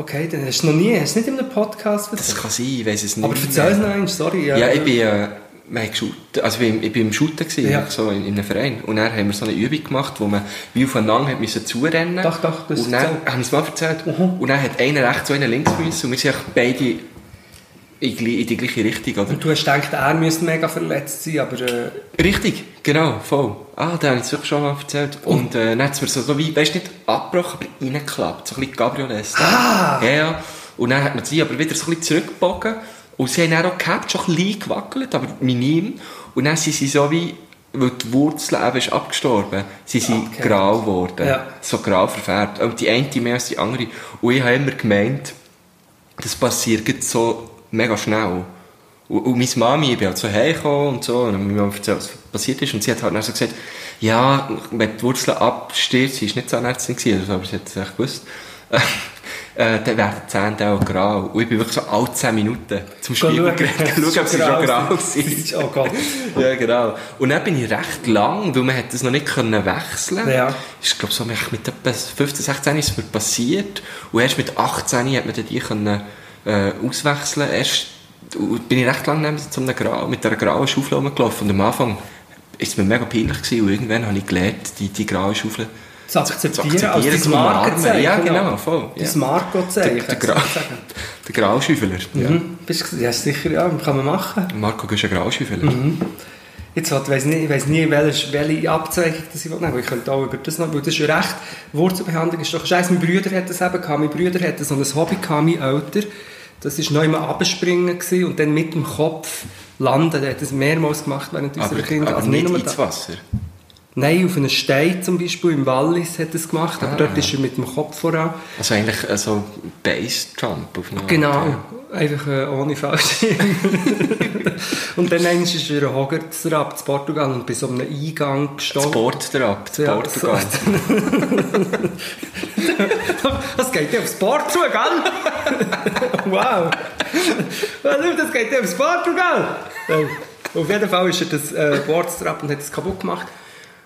Okay, dann hast du noch nie, hast du nicht in einem Podcast Das erzählt? kann sein, ich weiß es nicht. Aber erzähl es noch einmal, sorry. Ja, ich bin, äh, wir geshootet, also ich bin, ich bin im Shooten gewesen, Ja. so in, in einem Verein. Und dann haben wir so eine Übung gemacht, wo man wie aufeinander hat müssen zurennen. Doch, doch, das Und dann, haben wir es mal erzählt. Mhm. Und dann hat einer rechts und einer links müssen. Und wir sind beide in, die gleiche Richtung, oder? Und du hast gedacht, er müsste mega verletzt sein, aber äh, Richtig, genau, voll. Ah, da habe ich es wirklich schon mal erzählt. Und äh, dann hat es mir so, so wie, weißt du, nicht abgebrochen, aber reingeklappt. So ein bisschen Gabrioles. Ah! Ja, ja. Und dann hat man sie aber wieder so ein bisschen zurückgebogen. Und sie haben dann auch gehabt, schon ein bisschen gewackelt, aber minim. Und dann sind sie so wie, weil die Wurzel eben ist abgestorben, sie sind Okay. grau geworden. Ja. So grau verfärbt. Und die eine mehr als die andere. Und ich habe immer gemeint, das passiert jetzt so mega schnell. Und, und meine Mami, ich bin halt so hergekommen und so, und ich mir erzählt, was passiert ist. Und sie hat halt dann so gesagt, ja, wenn die Wurzeln abstirbt, sie war nicht Zahnärztin also, aber sie hat es echt gewusst, äh, dann werden die Zähne auch grau. Und ich bin wirklich so alle 10 Minuten zum Spiegel gerannt, schauen, ob sie schon grau sind. Oh Gott. Ja, genau. Und dann bin ich recht lang, weil man hat das noch nicht können wechseln Ja. Ich glaube, so mit etwa 15, 16 ist es mir passiert. Und erst mit 18 hat man dann die können, äh, auswechseln. Erst bin ich recht lang neben zu einem Grau, mit einer grauen Schaufel rumgelaufen. Und am Anfang ist es mir mega peinlich gewesen. Und irgendwann habe ich gelernt, die, die graue Schaufel Zu akzeptieren, zu akzeptieren, als. Markenzeichen. Ja, genau, voll. Ja. Marco-Zeichen. Der, der, der Grauschüffler. Ja. Mhm. Bist du, ja, sicher, ja, kann man machen. Marco, du bist ein Grauschüffler. Jetzt halt, weiss nicht, ich weiss nie, welche, welche Abzeichen das ich will nehmen will. Ich könnte auch über das noch, weil das ist ja recht, Wurzelbehandlung ist doch scheiße. Mein Bruder hat das eben gehabt. Mein Bruder hatte so ein Hobby gehabt, mein Älter. Das war noch immer abspringen und dann mit dem Kopf landen. Er hat das mehrmals gemacht während unserer Aber, Kinder. aber Also nicht nur ins da- Wasser. Nein, auf einem Stein zum Beispiel, im Wallis hat er es gemacht, aber Ah. dort ist er mit dem Kopf voran. Also eigentlich äh, so Base-Jump auf eine Art, Genau, ja. einfach äh, ohne Fallschirm. und dann einmal ist er ein Hoggertsrab zu Portugal und bei so einem Eingang gestanden. Sport drauf, zu Ja, Portugal. Das geht ja aufs Sport zu, gell? wow. Das geht ja aufs Portugal. Auf jeden Fall ist er das äh, und hat es kaputt gemacht.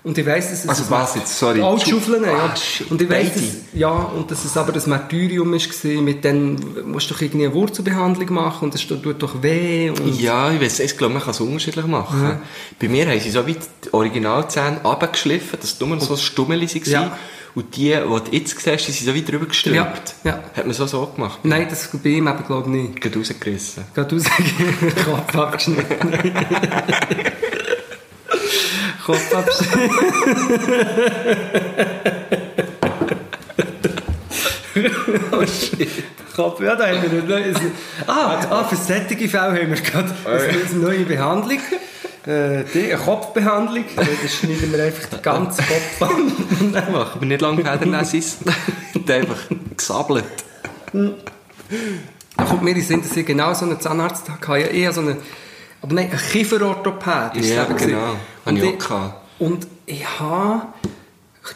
Und ich weiss, dass es... Also was jetzt, sorry. Alle Schaufeln, ja. Ah, Und ich weiss, dass, ja, und dass es aber das Martyrium war, mit dem musst du doch irgendwie eine Wurzelbehandlung machen und das tut doch weh. Und Ja, ich weiß, ich glaube, man kann es unterschiedlich machen. Bei mir haben sie so weit die Originalzähne runtergeschliffen, dass nur so Stummeli waren. Ja. Und die, die du jetzt siehst, die sind so weit drüber gestrübt. Ja, ja. Hat man so so gemacht. Nein, das bei ihm eben, glaube ich, nicht. Geht rausgerissen. Geht raus, Kopf abgeschnitten. Kopf abgeschnitten. oh shit. Kopf, ja, da haben wir neue... Ah, ah für solche Fälle haben wir gerade eine neue Behandlung. Äh, die, eine Kopfbehandlung. Da schneiden wir einfach den ganzen Kopf an. Nein, machen wir nicht lange Federnessis. Einfach gesabbelt. Da kommt mir in den Sinn, dass ich genau so einen Zahnarzt hatte. Ja, eher so einen, aber nein, ein Kieferorthopäd ist es Ja, eben gewesen. genau. Habe Und ich auch ich- gehabt. Und ich habe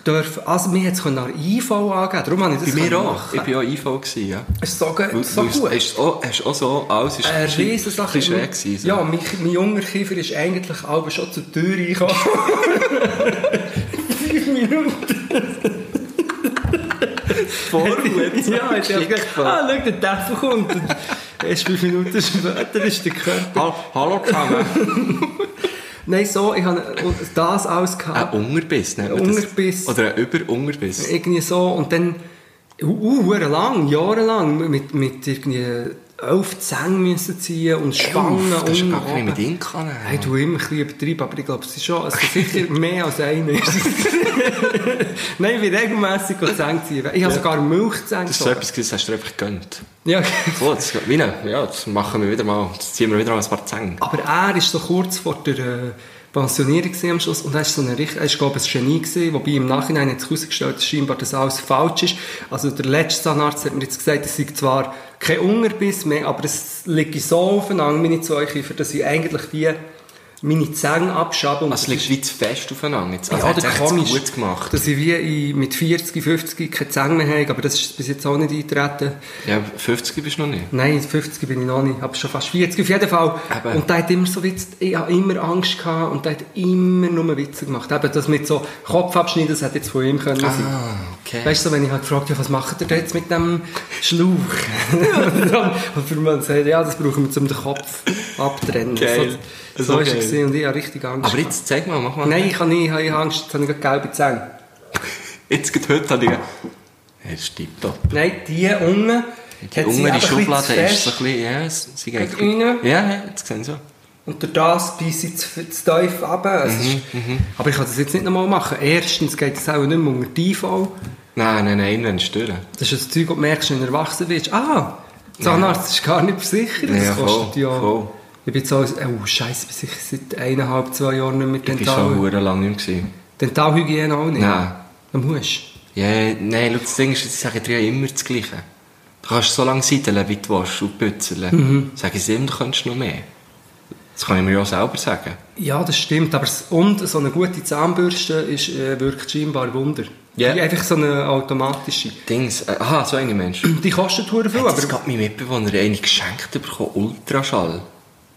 dürfen, also mir jetzt eine IV angeben, darum habe ich das Bei mir auch. machen. Ich war auch IV. Gewesen, ja. Es ist so, Weil- so weil gut. Hast du auch, hast du auch so, alles ist Eine ein bisschen- Riesensache. schräg gewesen. so. Ja, mein, mein junger Kiefer ist eigentlich aber schon zur Tür reingekommen. Fünf Minuten. Vorwärts. Ja, ich habe gedacht, ah, schau, der Teufel kommt. Erst fünf Minuten später ist der Körper. Ha- Hallo zusammen. Nein, so, ich habe das alles gehabt. Ein Ungerbiss nennt man das. Oder ein Überungerbiss. Irgendwie so. Und dann, uh, uh, lang, jahrelang, mit, mit irgendwie elf Zänge müssen ziehen und Spangen Uff, das ist gar nicht mit Inka. Hey, du immer ein bisschen übertrieben, aber ich glaube, es ist schon also sicher mehr als einer. ist es. Nein, ich bin regelmässig Zähne ziehen. Ich habe sogar Milchzähne Das ist so etwas, das hast du einfach gegönnt. Ja, Oh, das, eine, ja, das machen wir wieder mal. Das ziehen wir wieder mal ein paar Zänge. aber er ist so kurz vor der äh, Pensionierung am Schluss und er ist so ein richtig, er ist, glaube ich, ein Genie gewesen, wobei im Nachhinein hat sich herausgestellt, dass scheinbar das alles falsch ist. Also der letzte Zahnarzt hat mir jetzt gesagt, es sei zwar kein Unterbiss mehr, aber es liegt so aufeinander, meine zwei Kiefer, dass ich eigentlich wie meine Zähne abschabe. Und Also, das liegt wie fest aufeinander. Jetzt. Also, ja, hat echt komisch, gut gemacht. dass ich wie mit 40, 50 keine Zähne mehr habe, aber das ist bis jetzt auch nicht eingetreten. Ja, 50 bist du noch nicht. Nein, 50 bin ich noch nicht, aber schon fast 40 auf jeden Fall. Eben. Und der hat immer so Witz, ich habe immer Angst gehabt und der hat immer nur Witze gemacht. Eben das mit so Kopf abschneiden, das hätte jetzt von ihm können sein. Ah, okay. Weißt du, wenn ich halt gefragt habe, was macht ihr jetzt mit dem Schlauch? und für man sagt, ja, das brauchen wir, um den Kopf abtrennen. Geil. So, So so ist es und ich habe richtig Angst. Aber jetzt zeig mal, mach mal. Nein, ich habe nicht, ich habe Angst, jetzt habe ich gerade gelbe Zähne. Jetzt geht heute habe ich... Ja, das ist tipptopp. Nein, die unten, Die ein bisschen Schublade ist so ein bisschen... Ja, es- sie geht... Rein. Ja, ja, jetzt sehen Sie so. Und durch das beiße ich zu, zu tief runter. Es ist, aber ich kann das jetzt nicht nochmal machen. Erstens geht es auch nicht mehr unter die IV. Nein, nein, nein, wenn es stören. Das ist das Zeug, das du merkst, wenn du erwachsen wirst. Ah, Zahnarzt ist gar nicht versichert. Das Ja, kostet voll, ja... voll. Ich bin jetzt auch... Oh, Scheiße, bin sicher seit eineinhalb, zwei Jahren nicht mit Ich war schon Dental... lange nicht. Gewesen. Dentalhygiene auch nicht? Nein. Dann musst Ja, nein, schau, das Ding ist, sie sagen dir immer das Gleiche. Du kannst so lange seideln, wie du willst, und pützeln. Mhm. Sagen sie immer, du könntest noch mehr. Das kann ich mir ja auch selber sagen. Ja, das stimmt. Aber und so eine gute Zahnbürste ist, äh, wirkt scheinbar Wunder. Ja. Die einfach so eine automatische. Dings, äh, aha, so eine Mensch. Die kostet hure viel, Aber aber es gab mein Mitbewohner eine geschenkt bekommen, Ultraschall.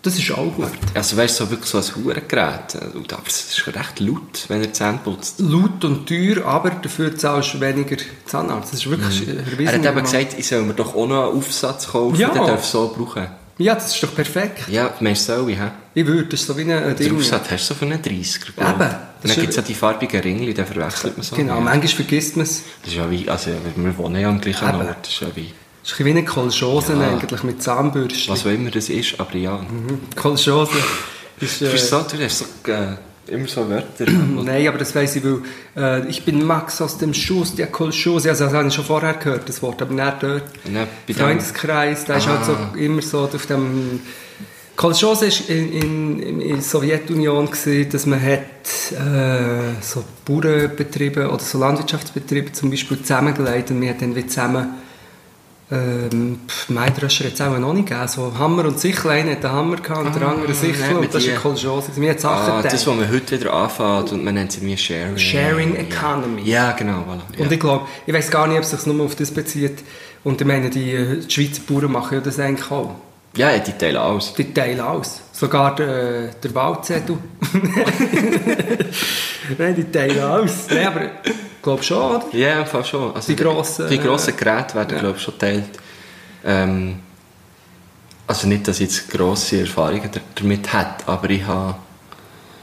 Das ist auch gut. Also weißt du, so wirklich so ein Hurengerät. Und- Aber es ist recht laut, wenn er die Zähne putzt. laut und teuer, aber dafür zahlst du weniger Zahnarzt. Das ist wirklich mhm. Er hat eben gesagt, ich soll mir doch auch noch einen Aufsatz kaufen, Ja. den darf so brauchen. Ja, das ist doch perfekt. Ja, meinst du, soll ich, hä? Ich würde, das ist so wie ein Den Ding. Aufsatz hast du so für einen 30 Eben. Und Das dann gibt es ja- ja die farbigen Ringli, den verwechselt man so. Genau, Ja. manchmal vergisst man es. Das ist ja wie, also wir wohnen ja am gleichen Eben. Ort, das ist ja wie, Das ist wie eine Kolchose Ja. eigentlich, mit Zahnbürsten. was auch immer das ist, aber ja. Kolchose ist... Du Äh, bist so, du hast so, äh, immer so Wörter. Nein, aber das weiss ich, weil äh, ich bin Max aus dem Schuss, der Kolchose, also das habe ich schon vorher gehört, das Wort, aber nicht dort. Dem- Freundeskreis, der ist halt so immer so auf dem... Kolchose war in, in, in der Sowjetunion, gewesen, dass man hat, äh, so Bauernbetriebe oder so Landwirtschaftsbetriebe zum Beispiel zusammengelegt und wir haben dann wie zusammen ähm, pff, Maidröscher hat es auch noch nicht gegeben. So Hammer und Sichel, einer hat einen Hammer gehabt und der andere eine Sichel und das ist eine Kolchose. Wir haben Sachen Ah, das, was man heute wieder anfängt und man nennt es irgendwie Sharing. Sharing. Economy. Ja, genau. Voilà. Ja. Und ich glaube, ich weiß gar nicht, ob es sich nur auf das bezieht. Und ich meine, die, äh, die Schweizer Bauern machen ja das eigentlich auch. ja, die teilen alles. Die teilen alles. Sogar der, äh, der Wahlzettel. Nein, die teilen alles. Nein, aber ich glaube schon, oder? Ja, fast schon. Also Die grossen, die grossen äh, Geräte werden, ja. glaube ich, schon geteilt. Ähm, also nicht, dass ich jetzt grosse Erfahrungen da- damit habe, aber ich habe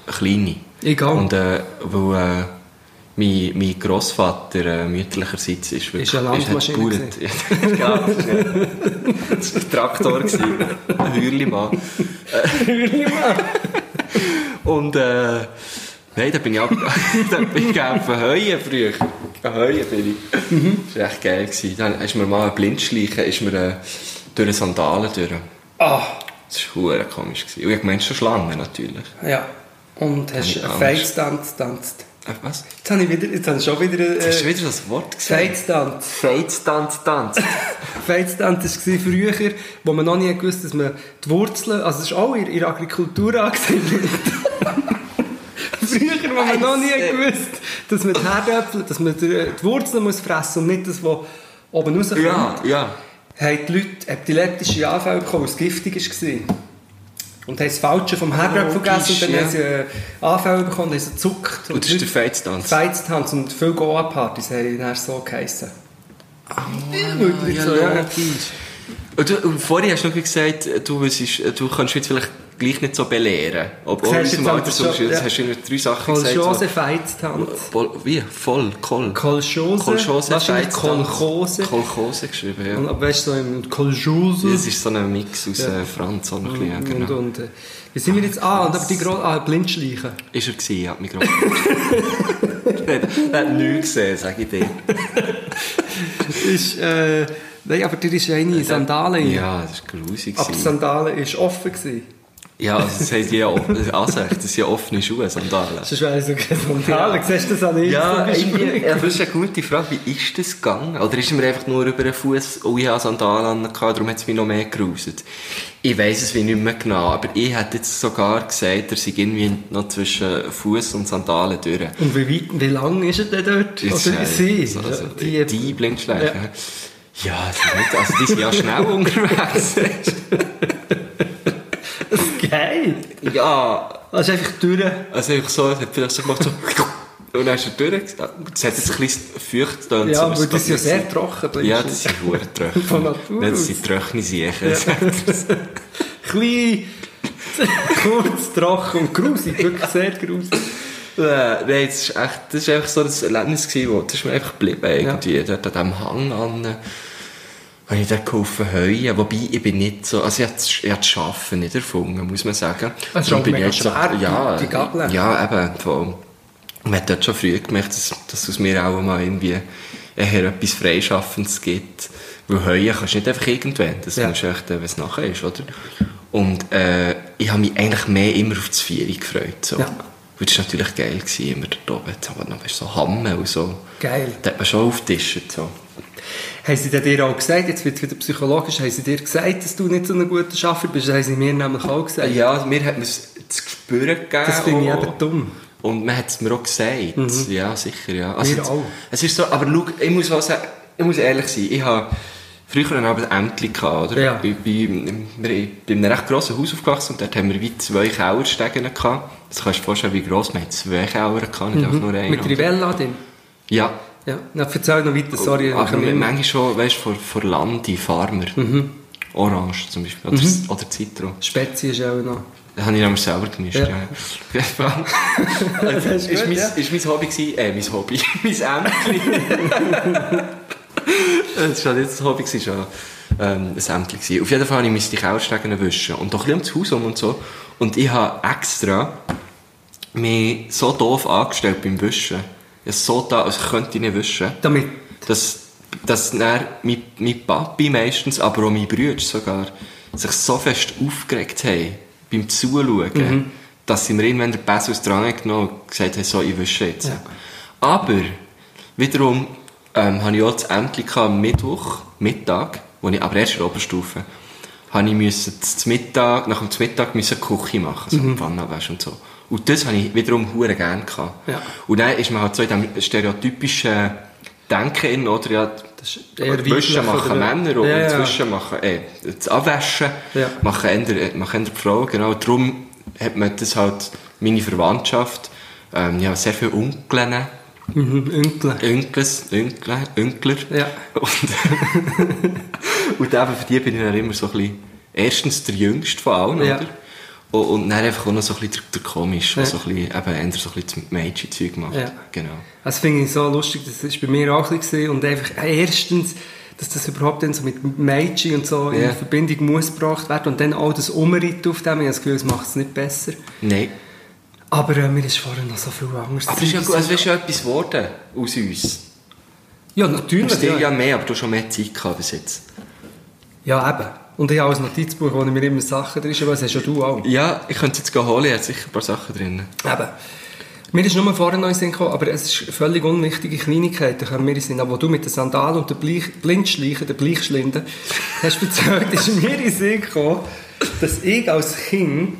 eine kleine. Egal. Und äh, weil äh, mein, mein Grossvater äh, mütterlicherseits ist wirklich... Ist eine Landmaschine gebaut. ja, das war ein Traktor, ein Hürlimann. Und äh, nein, da bin ich ab, da bin ich auf Heuen früher. Auf Heuen bin ich. Mhm. Das war echt geil. Gewesen. Dann ist mir mal ein Blindschleichen ist mir, äh, durch eine Sandalen durch. Ah, Das war verdammt komisch. Gewesen. Und ich meinte schon Schlangen natürlich. ja. Und hast ich einen. Feitstanz getanzt. Äh, was? Jetzt habe ich, wieder, jetzt habe ich schon wieder... Hast du Äh, wieder das Wort gesagt? Feitstanz. Feitstanz, Tanz. Feitstanz war früher, wo man noch nie gewusst dass man die Wurzeln, also das ist auch in in der Agrikultur angesiedelt. Früher, wo man noch nie gewusst dass man die Herdöpfel, dass man die Wurzeln muss fressen und nicht das, was oben rauskommt. Ja, ja. haben die Leute epileptische Anfälle bekommen, weil es giftig war. Und haben das Falsche vom Herdöpfel gegessen und dann ja. haben sie Anfälle bekommen und haben sie gezuckt. Und das ist der Feitstanz. Feitstanz und viele Goa-Partys haben dann so geheissen. ja, so, ja. logisch. Und, du, und vorhin hast du noch gesagt, du, du kannst jetzt vielleicht gleich nicht so belehren. Obwohl du unserem jetzt Alter so, jetzt ja. hast du drei Sachen gesagt. Kolchose, Feiztanz. Pol- wie? Voll, Kol. Kolchose. Kolchose, Wahrscheinlich. Kolchose. Kolchose geschrieben, ja. Und, weißt du, so im Kolchose. Das ist so ein Mix aus äh, Franz und ein bisschen, ja, Und, genau. und, äh, wie sind wir jetzt? Ah, und aber die Gro ah, Blindschleichen. Ist er gewesen, ja, Mikro. er hat- nichts gesehen, sag ich dir. ist, äh, nein, aber dir ist eine Sandalen. Ja, das war grusig. Aber die. Sandalen war offen. Gewesen. Ja, also das heisst ja Ansicht, das sind ja offene Schuhe, Sandalen. Sonst wäre so keine Sandalen. Siehst du das an Ja, irgendwie, aber das ist eine gute Frage. Wie ist das gegangen? Oder ist mir einfach nur über den Fuß, oh, ich habe Sandalen an, darum hat es mich noch mehr geruset? Ich weiss es wie nicht mehr genau, aber ich hätte jetzt sogar gesagt, er sei irgendwie noch zwischen Fuß und Sandalen durch. Und wie, weit, wie lang ist er denn dort? Ist, Oder sie? so- also, die, die, Blindschleichen. Ja, das ist nicht, also die sind ja schnell unterwegs. Ja, ist einfach durch. also einfach so, es hat vielleicht so gemacht, so, und dann ist er durch. Es hat jetzt ein bisschen feucht getan. Ja, aber das ist ja sehr trocken. Ja, das sind hure trocken. Von Natur Nein, das sind trockene Siechen. Klein, kurz, trocken und grusig. Wirklich sehr grusig. Äh, Nein, das ist echt, das ist einfach so ein Erlebnis gewesen, das ist mir einfach geblieben irgendwie, dort an diesem Hang an, habe ich dort geholfen heuen, wobei ich bin nicht so, also ich habe das, ich habe das Schaffen nicht erfunden, muss man sagen. Darum auch bin mega jetzt so- schwer, ja, die Gabeln. Ja, eben, voll. Man hat dort schon früh gemerkt, dass, dass es aus mir auch mal irgendwie eher etwas Freischaffendes gibt, weil heuen kannst du nicht einfach irgendwann, das Ja. musst du echt, äh, wenn es nachher ist, oder? Und äh, ich habe mich eigentlich mehr immer auf das Vieri gefreut, so. Ja. Und das war natürlich geil, gewesen, immer dort oben. Jetzt aber noch weißt, du, so Hamme und so. Geil. Da hat man schon aufgetischt. So. Haben sie dir auch gesagt, jetzt wird es wieder psychologisch, haben sie dir gesagt, dass du nicht so ein guter Schaffer bist? Das haben sie mir nämlich auch gesagt. Ja, mir hat man es zu spüren gegeben. Das finde ich auch. eben dumm. Und man hat es mir auch gesagt. Ja, sicher, ja. Also Mir jetzt- auch. Es ist so, aber schau, ich muss was sagen, ich muss ehrlich sein, ich habe früher ein Ämtli gehabt, oder? Ja. Ich bin, wir- ich bin in einem recht grossen Haus aufgewachsen und dort haben wir wie zwei Kellerstegen gehabt. Das kannst du dir vorstellen, wie gross. Wir hatten zwei Keller gehabt, nicht einfach nur einen. Mhm. Mit? Rivella drin. Ja. Ja, na, erzähl noch weiter, sorry. Aber nicht- manchmal schon, weißt du, vor, vor Landi, Farmer. Mhm. Orange zum Beispiel. Oder, oder Zitron. Spezi ist auch noch. Das habe ich nämlich selber gemischt. Ja. Ja. Das das ist, gut, mein, ja. ist mein Hobby gewesen, äh, mein Hobby, mein Ämtli. das war nicht das Hobby, gewesen, schon ähm, ein Ämtli. gewesen. Auf jeden Fall habe ich die Kellerstegen wischen und doch ein bisschen ums Haus um und so. Und ich habe extra mich so doof angestellt beim Wischen. Ich habe so da, ich könnte nicht wischen. Damit, dass, dass dann mein, mein Papi meistens, aber auch mein Bruder sogar, sich so fest aufgeregt haben beim Zuschauen, Mhm. dass sie mir irgendwann den Pass aus der Hand genommen und gesagt haben, so, ich wische jetzt. Aber, wiederum, ähm, habe ich auch das gehabt am Mittwoch, Mittag, wo ich, aber erst in der Oberstufe, habe ich müssen zum Mittag, nach dem Mittag müssen Küche machen, so mhm. Pfanne waschen und so. Und das habe ich wiederum hure gerne gehabt. Ja. Und dann ist man halt so in diesem stereotypischen Denken, oder? Ja, Das weiblich, machen oder? Männer und Ja, ja. das Wischen machen, äh, das Abwaschen Ja. machen eher, machen eher Frauen, genau. Darum hat man das halt, meine Verwandtschaft, ähm, ja, sehr viele Onkeln, Mhm, Onkel. Onkels, Onkler, Onkler. Ja. Und, und eben für die bin ich dann immer so ein bisschen, erstens der Jüngste von allen, Ja. oder? Und, und dann einfach auch noch so ein bisschen der, der Komisch, Ja. so ein bisschen, eben so ein bisschen das Mädchenzeug macht. Ja. Genau. Das finde ich so lustig, das war bei mir auch ein bisschen und einfach äh, erstens, dass das überhaupt dann so mit Mädchen und so Ja. in Verbindung muss gebracht werden und dann auch das Umreiten auf dem, ich habe das Gefühl, es macht es nicht besser. Nein. Aber äh, mir ist vorher noch so viel anderes Aber es ist ja, gut, es ist ja etwas geworden aus uns. Ja, natürlich. Aus dir Ja. ja mehr, aber du hast schon mehr Zeit gehabt bis jetzt. ja, eben. Und ich habe ein Notizbuch, wo ich mir immer Sachen drin schreibe, das hast ja du auch. Ja, ich könnte es jetzt holen, ich habe sicher ein paar Sachen drin. Eben. Mir ist nur vorher noch Sinn gekommen, aber es ist völlig unwichtige Kleinigkeiten, können mir Sinn. Aber wo du mit den Sandalen und den Blindschleichen, den Bleichschlinden, hast erzählt, ist mir in Sinn gekommen, dass ich als Kind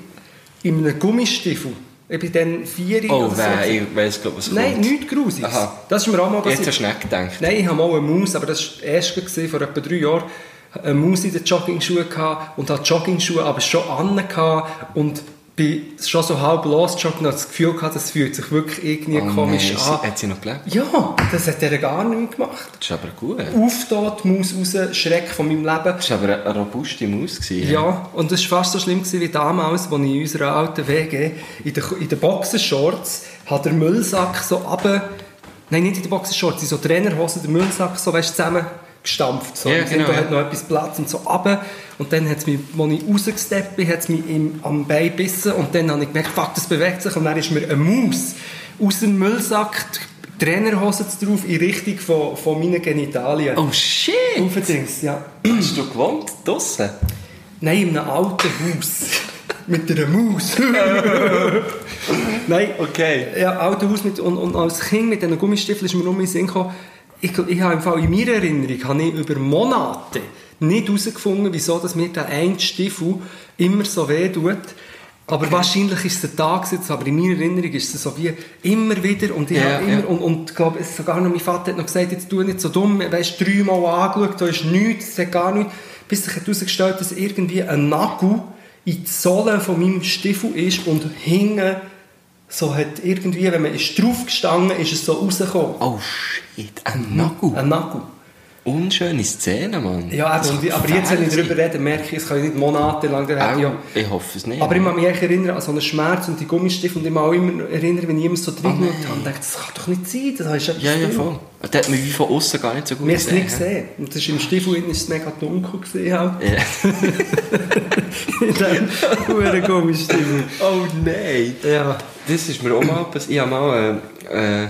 in einem Gummistiefel, ich bin dann vier Oh, oder so, weh, ich weiss, glaub, was Nein, kommt. nichts Grusiges. Aha. Das ist mir auch mal Jetzt passiert. hast du nicht gedacht. Nein, ich habe mal eine Maus, aber das war erst vor etwa drei Jahren, eine Maus in den Joggingschuhen gehabt und hatte Joggingschuhe aber schon an und bin schon so halb losgejoggt und hatte das Gefühl gehabt, das fühlt sich wirklich irgendwie Oh komisch nein, an. sie- Hat sie noch gelebt? Ja, das hat er gar nicht gemacht. Das ist aber gut. Die Maus raus, Schreck von meinem Leben. Das war aber eine, eine robuste Maus. Gewesen, Ja, und das war fast so schlimm gewesen wie damals, als ich in unserer alten WG in den, in den Boxershorts hat der Müllsack so runter, nein, nicht in den Boxershorts, in so Trainerhosen, der Müllsack so, weißt, zusammengestampft. So. Ja, Und genau, Da ja. hat noch etwas Platz und so runter. Und dann hat es mich, als ich rausgesteppt bin, hat es mich im, am Bein gebissen und dann habe ich gemerkt, fuck, das bewegt sich und dann ist mir eine Maus aus dem Müllsack die Trainerhose drauf in Richtung von, von meinen Genitalien. Oh shit! Aufgedingst, ja. Hast du gewohnt? Draussen? Nein, in einem alten Haus. mit einer Maus. Nein, Okay. ja, altes Haus mit, und, und als Kind mit diesen Gummistiefeln ist mir nur in den Sinn gekommen, ich, ich habe im Fall in meiner Erinnerung habe ich über Monate nicht herausgefunden, wieso dass mir der ein Stiefel immer so weh tut. Aber wahrscheinlich ist es der Tag jetzt, aber in meiner Erinnerung ist es so wie immer wieder und ich habe immer, ja. und, und ich glaube, es sogar noch mein Vater hat noch gesagt, jetzt tu nicht so dumm, weißt, dreimal angeschaut, da ist nichts, es hat gar nichts, bis sich herausgestellt dass irgendwie ein Nagel in die Sohle von meinem Stiefel ist und hinten so hat irgendwie, wenn man ist drauf gestanden ist es so rausgekommen. Oh shit, ein Nagel. Ein Nagel. Unschöne Szene, Mann. Ja, Das kann aber jetzt, wenn ich darüber rede, merke ich, es kann nicht monatelang, sein. ja... Ich hoffe es nicht. Aber ich kann mich erinnern an so einen Schmerz und die Gummistiefel und ich kann mich auch immer erinnern, wenn ich immer so drin geschaut habe und dachte, das kann doch nicht sein, das ist etwas ja, ja, voll. Der hat mich wie von außen gar nicht so gut Wir haben es nicht gesehen. Und das ist im Stiefel innen ist es mega dunkel gesehen halt. Ja. In diesem verdammten Gummistiefel. Oh nein. Ja. Das ist mir auch mal passiert. Ich habe mal... Äh, äh,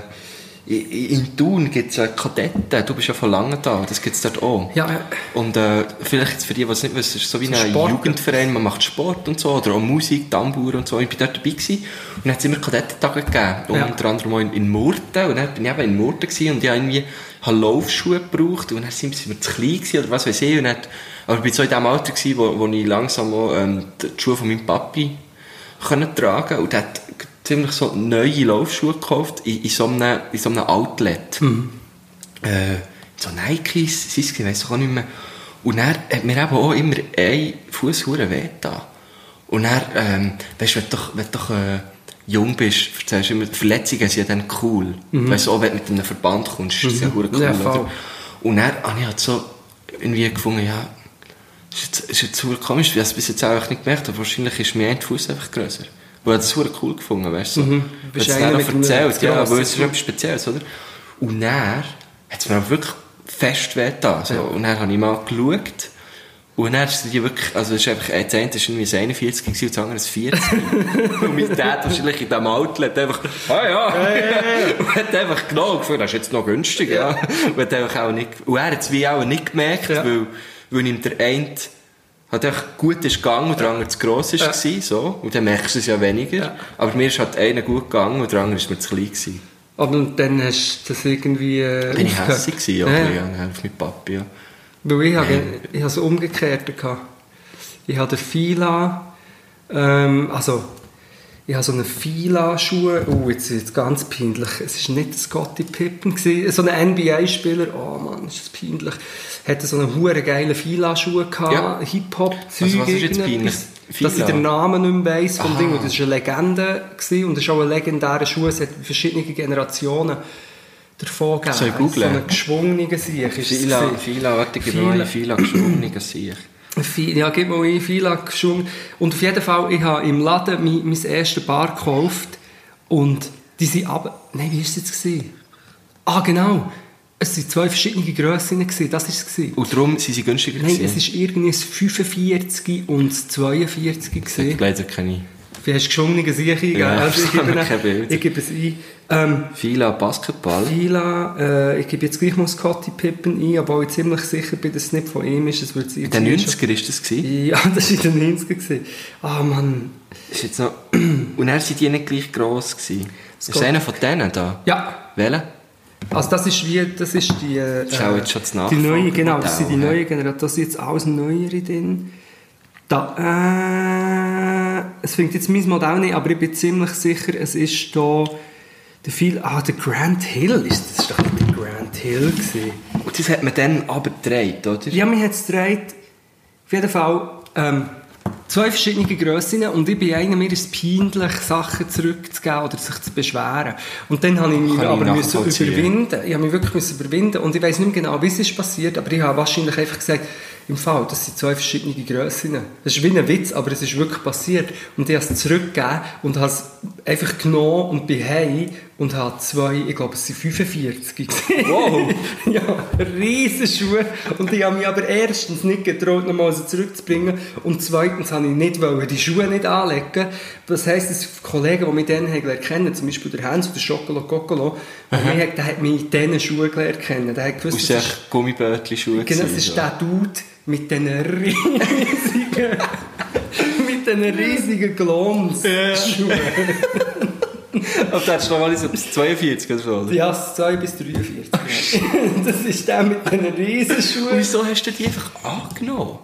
in Thun gibt es Kadetten. Du bist ja von lange da. Das gibt es dort auch. Ja, ja. Und äh, vielleicht jetzt für die, die es nicht wissen, es ist so wie So ein Sport. Jugendverein, man macht Sport und so, oder auch Musik, Tambour und so. Ich bin dort dabei gewesen und dann hat es immer Kadettentage gegeben, Ja. unter anderem auch in, in Murten. Und dann bin ich eben in Murten gewesen und ich habe irgendwie habe Laufschuhe gebraucht und dann sind wir zu klein gewesen, oder was weiß ich. Und dann, aber ich war so in dem Alter, gewesen, wo, wo ich langsam auch, ähm, die die Schuhe von meinem Papi können tragen und der hat ziemlich so neue Laufschuhe gekauft in, in, so, einem, in so einem Outlet äh, so Nikes, sind es, ich weiss auch nicht mehr. Und er hat mir eben auch immer ein Fuß weh da. Und er, ähm, weißt du, wenn du doch, wenn doch äh, jung bist, erzählst du immer, die Verletzungen sind ja dann cool. Weißt du, auch wenn du mit einem Verband kommst, ist das ja hure cool, Ja, oder? Und er habe ich halt so irgendwie gefunden, ja, ist jetzt, ist jetzt hure komisch, wie ich es bis jetzt auch nicht gemerkt habe. Wahrscheinlich ist mir ein Fuß einfach grösser. Weil ich das hure cool gefunden, weißt du. So. Mhm. Bist einer mit noch erzählt, ja, grossen weil es ist etwas Spezielles, oder? Und dann hat es mir auch wirklich fest weh getan. So. Und dann habe ich mal geschaut. Und dann ist die wirklich, also es ist einfach, das eine ist irgendwie ein 41 gewesen und das andere ein 40. und mein Dad wahrscheinlich in diesem Outlet einfach, ah ja, und hat einfach genommen, gefunden, das ist jetzt noch günstig, ja. Und hat einfach auch nicht, und er hat es wie auch nicht gemerkt, Ja. weil, weil ihm der eine hat einfach gut ist gegangen und der andere zu gross ist Ja. gewesen, so. Und dann merkst du es ja weniger. Ja. Aber mir ist halt einer gut gegangen und der andere ist mir zu klein gewesen. Aber dann hast du das irgendwie äh, Bin ich hässlich gewesen, ja, Ja. bisschen, auf mit Papi, ja. Weil ich habe, ich habe es umgekehrt gehabt. Ich den Fila, ähm, also ich habe so einen Fila-Schuh, oh, jetzt ist es ganz peinlich, es war nicht der Scottie Pippen, gewesen, so ein NBA-Spieler, oh Mann, ist das peinlich, hatte so einen hure geilen Fila-Schuh gehabt, Ja. Hip-Hop-Zeug. Also was ist jetzt peinlich? Dass ich Fila? den Namen nicht mehr weiss vom Aha. Ding, und das war eine Legende gewesen, und es ist auch ein legendärer Schuh, es hat verschiedene Generationen davon gegeben. Soll ich googlen? So einen geschwungenen Sieg ist es Fila, gewesen. Fila, warte, gib Fila. mal ein Fila geschwungener Sieg. Ja, gib mal ein, viel geschwungen. Und auf jeden Fall, ich habe im Laden mein, mein erstes Bar gekauft und die sind aber... Nein, wie war es jetzt? Gewesen? Ah, genau. Es waren zwei verschiedene Grössen, das war es. Gewesen. Und darum sind sie günstiger Nein, es gewesen. war irgendwie das 45 und das 42 Ich gewesen. leider keine Du hast geschwungene eingegeben. Ja, also ich gebe, Bild. ich gebe es ein. Ähm, Fila Basketball. Fila, äh, ich gebe jetzt gleich mal Scotty Pippen ein, obwohl ich ziemlich sicher bin, dass es nicht von ihm ist. Es wird In den 90er ist das gewesen. Ja, das war in den 90 gewesen. Ah, Mann. Ist jetzt noch... Und dann sind die nicht gleich gross gewesen. Ist geht- einer von denen da? Ja, Welcher? also das ist wie, das ist die... Äh, Das ist auch jetzt schon das Die neue, genau, das sind die ja. neue Generation. Da sind jetzt alles Neuere drin. Da, äh, es fängt jetzt mein Modell nicht, aber ich bin ziemlich sicher, es ist da der viel, ah, der Grand Hill, ist, das ist doch nicht der Grand Hill gewesen. Und das hat man dann aber gedreht, oder? Ja, mir hat es gedreht. Auf jeden Fall, ähm, zwei verschiedene Grössen und ich bin einer, mir ist es peinlich, Sachen zurückzugeben oder sich zu beschweren. Und dann habe ich mich Kann ich aber müssen nachvollziehen. überwinden. Ich habe mich wirklich müssen überwinden und ich weiß nicht mehr genau, wie es ist passiert, aber ich habe wahrscheinlich einfach gesagt, im Fall, das sind zwei verschiedene Grössen. Das ist wie ein Witz, aber es ist wirklich passiert. Und ich habe es zurückgegeben und habe es einfach genommen und bin heim und habe zwei, ich glaube, es sind 45 gesehen. Wow. ja, riesen Schuhe. Und ich habe mich aber erstens nicht getraut, nochmal sie zurückzubringen. Und zweitens habe ich nicht wollen, die Schuhe nicht anlegen. Das heisst, dass Kollegen, die mich dann gelernt kennen, zum Beispiel der Hans oder Schokolo Kokolo, der hat, der hat mich in diesen Schuhen gelernt kennen. Der hat gewusst, Aus das ist, echt Gummibötli-Schuhe genau, das ist der Dude mit diesen riesigen, mit diesen riesigen Glons-Schuhen. Aber da hast du mal so bis 42 oder so? Ja, 2 bis 43. das ist der mit diesen riesen Schuhen. Wieso hast du die einfach angenommen?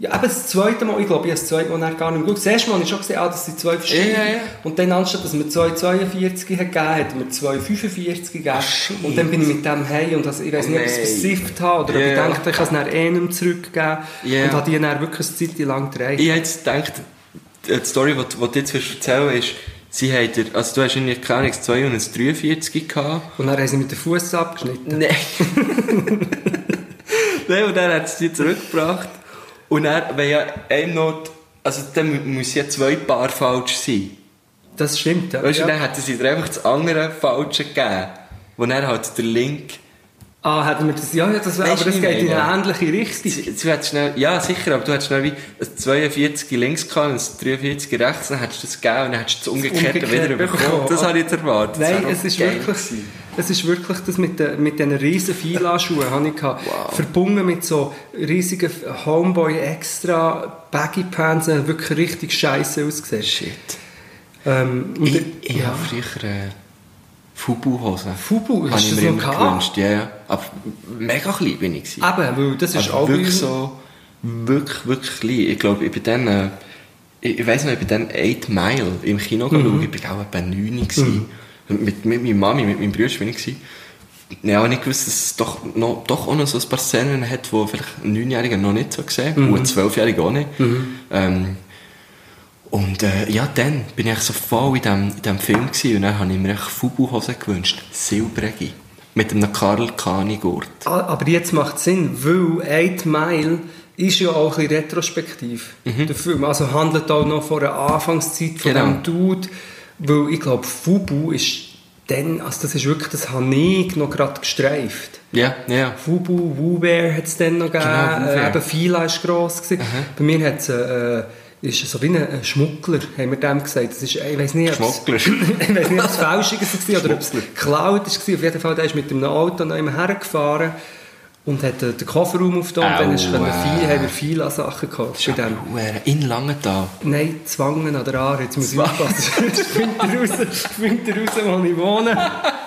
Ja, aber das zweite Mal, ich glaube, ich habe das zweite Mal dann gar nicht mehr geschaut. Das erste Mal habe ich schon gesehen, ah, das sind zwei verschiedene. Ja, ja, ja. Und dann, anstatt dass wir zwei 42 hat gegeben, hat mir zwei 45 gegeben. shit. und dann bin ich mit dem heim und das, ich weiß nicht, ob ich es versifft habe oder ob Ja. ich dachte, ich kann es dann eh nicht mehr zurückgeben. Ja. Und habe die dann wirklich eine Zeit lang getragen. Ich habe jetzt gedacht, die Story, die, du jetzt willst erzählen ist, sie hat dir, also du hast irgendwie, keine Ahnung, ein 2 und ein 43 gehabt. Und dann haben sie mit dem Fuß abgeschnitten. Nein. Nein, und dann hat sie die zurückgebracht. Und dann, wenn ja einem noch, also dann mu- muss ja zwei Paar falsch sein. Das stimmt, ja. Weißt du, ja. dann hätten sie dir einfach das andere Falsche gegeben. Wo dann halt der Link, Ah, hätten wir das, ja, ja, das, aber Weisst das du, geht in eine ähnliche Richtung. sie hat schnell, ja sicher, aber du hättest schnell wie ein 42 links gehabt und ein 43 rechts, dann hättest du das gegeben und dann hättest du das Umgekehrte Umgekehrt wieder bekommen. Das habe ich jetzt erwartet. Nein, es ist, geil wirklich, es ist wirklich das mit, den, mit diesen riesen Fila-Schuhen habe ich gehabt. Wow. Verbunden mit so riesigen Homeboy extra Baggy Pants, die wirklich richtig scheiße ausgesehen. Shit. Ähm, Ich, ich- ich habe früher äh, Fubu-Hosen. Fubu, hast ich du das mir noch immer gehabt? gewünscht. Ja, ja. Aber mega klein bin ich. gewesen. Eben, weil das ist Also auch wirklich so, wirklich, wirklich klein. Ich glaube, ich bin dann, äh, ich, ich weiss noch, ich bin dann 8 Mile im Kino Mhm. geschaut. Ich bin auch etwa 9 gewesen. Mit, mit meiner Mami, mit meinem Bruder bin ich gewesen. Ich habe auch nicht gewusst, dass es doch, noch, doch auch noch so ein paar Szenen hat, die vielleicht ein 9-Jähriger noch nicht so gesehen Mhm. und ein 12-Jähriger auch nicht. Ähm, und äh, ja, dann bin ich so voll in diesem in dem Film gewesen, und dann habe ich mir echt Fubu-Hosen gewünscht. Silbrige. Mit einem Karl Kani-Gurt. Ah, Aber jetzt macht es Sinn, weil 8 Mile ist ja auch ein bisschen retrospektiv, der Film. Also handelt auch noch von der Anfangszeit von Genau. dem Dude, weil ich glaube, Fubu ist dann, also das ist wirklich, das habe ich noch gerade gestreift. Ja, ja, ja. Fubu, Wubear hat es dann noch gegeben, Genau, äh, eben Fila war gross. Gewesen. Bei mir hat es äh, ist so wie ein Schmuggler, haben wir dem gesagt. Das ist, ich weiß nicht, ich ob es Fälschung war oder ob es geklaut war. Auf jeden Fall, der ist mit einem Auto noch immer hergefahren und hat äh, den Kofferraum aufgetan dann ist Aua. viel, haben wir viele Sachen gekauft. Bei dem. Huere, In Langenthal. Nein, Zwangen an der Aare. Jetzt muss ich aufpassen. Jetzt springt er raus, springt er raus, wo ich wohne.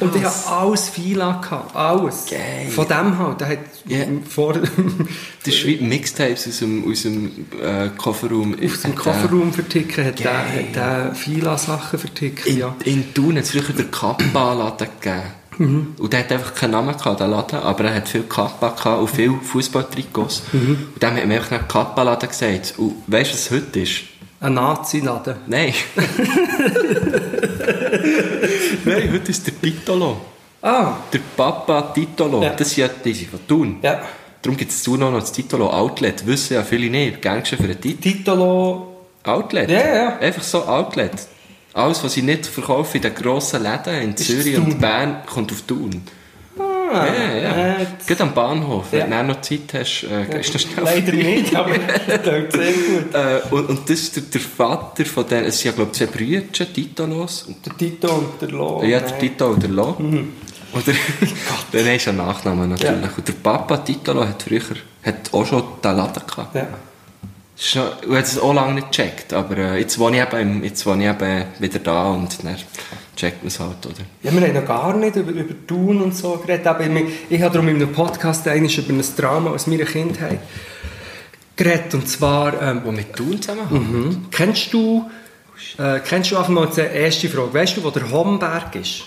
Und ich hatte alles Fila. Gehabt. Alles. Geil. Von dem halt. Der hat Ja. vor, Das ist wie Mixtapes aus dem, aus dem äh, Kofferraum. auf dem Kofferraum verticken, hat der, hat der Fila-Sachen vertickt. In, Ja. in Thun hat es früher den Kappa-Laden gegeben. Mhm. Und der hat einfach keinen Namen gehabt, der Laden, aber er hat viel Kappa gehabt und viel Fußballtrikots. Mhm. Und dem hat man einfach nicht Kappa-Laden gesagt. Und weißt du, was heute ist? Ein Nazi-Laden. Nein. Nein, heute ist der Titolo. Ah, Der Papa Titolo. Ja. Das sind ja die sind von Thun. ja. Darum gibt es Thun auch noch das Titolo Outlet. Wissen ja viele nicht. Gangster für den Titel. Titolo. Outlet. Ja, ja. Einfach so Outlet. Alles, was ich nicht verkaufe in den grossen Läden in Zürich und Bern, kommt auf Thun. Ah, Ja, ja. äh, Geht am Bahnhof. Ja. Wenn du noch Zeit hast, äh, gehst du schnell Leider vorbei. nicht, aber das klingt sehr gut. Äh, und, und das ist der, der Vater von denen, es sind ja glaube ich zwei Brüder, Titolos. Und, Der Tito und der Lo. ja, der. Tito oder Lo. Oder, dann ist ein Nachname natürlich. Ja. Und der Papa Titolo hat früher, hat auch schon den Laden gehabt. Ja. Noch- Ich habe es auch lange nicht gecheckt, aber äh, jetzt wohne ich eben, jetzt wohne ich eben wieder da und dann checkt man es halt, oder? Ja, wir haben noch gar nicht über, über Tun und so geredet. Aber ich, ich habe darum in einem Podcast einmal über ein Drama aus meiner Kindheit geredet. Und zwar, ähm, Wo mit Thun zusammen mhm. kennst du, äh, kennst du einfach mal die erste Frage, weißt du, wo der Homberg ist?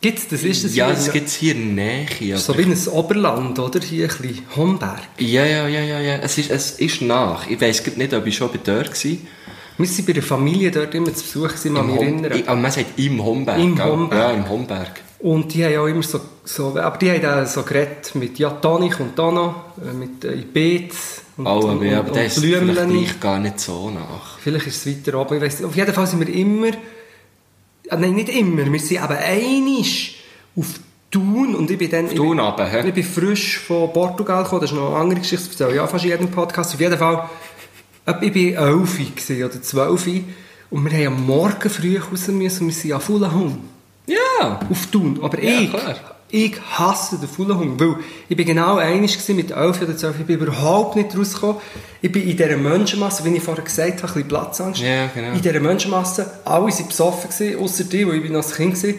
Gibt's das? Ist das Ja, das gibt es hier in Nähe. So aber- wie ein Oberland, oder? Hier ein bisschen Homberg. Ja, ja, ja, ja, ja. Es ist, es ist nach. Ich weiss nicht, ob ich schon bei dort war. Wir waren bei der Familie dort immer zu Besuch, mich Hom- erinnern. I- Aber man sagt im Homberg. Im gell? Homberg. Ja, im Homberg. Und die haben auch immer so, so aber die haben auch so geredet mit, ja, Toni kommt da noch, äh, mit äh, Beets und, Oh, und, aber, ja, und, aber ist vielleicht Blümchen. gleich gar nicht so nach. Vielleicht ist es weiter oben, ich weiss nicht. Auf jeden Fall sind wir immer, ah, nein, nicht immer, wir sind eben einisch auf Thun und ich bin dann... Thun ich, runter? Ich bin frisch von Portugal gekommen, das ist noch eine andere Geschichte, das erzähle ich ja fast in jedem Podcast. Auf jeden Fall, äh, ich war elf oder zwölf und wir haben am Morgen früh raus müssen und wir sind an Fulahum. Ja! auf Thun. Aber Ja, ich, klar. ich hasse den Fulahung, weil ich bin genau einig mit 11 oder 12, ich bin überhaupt nicht rausgekommen. Ich bin in dieser Menschenmasse, wie ich vorher gesagt habe, ein bisschen Platzangst. Ja, genau. In dieser Menschenmasse, alle waren besoffen, ausser die, weil ich bin noch ein Kind war.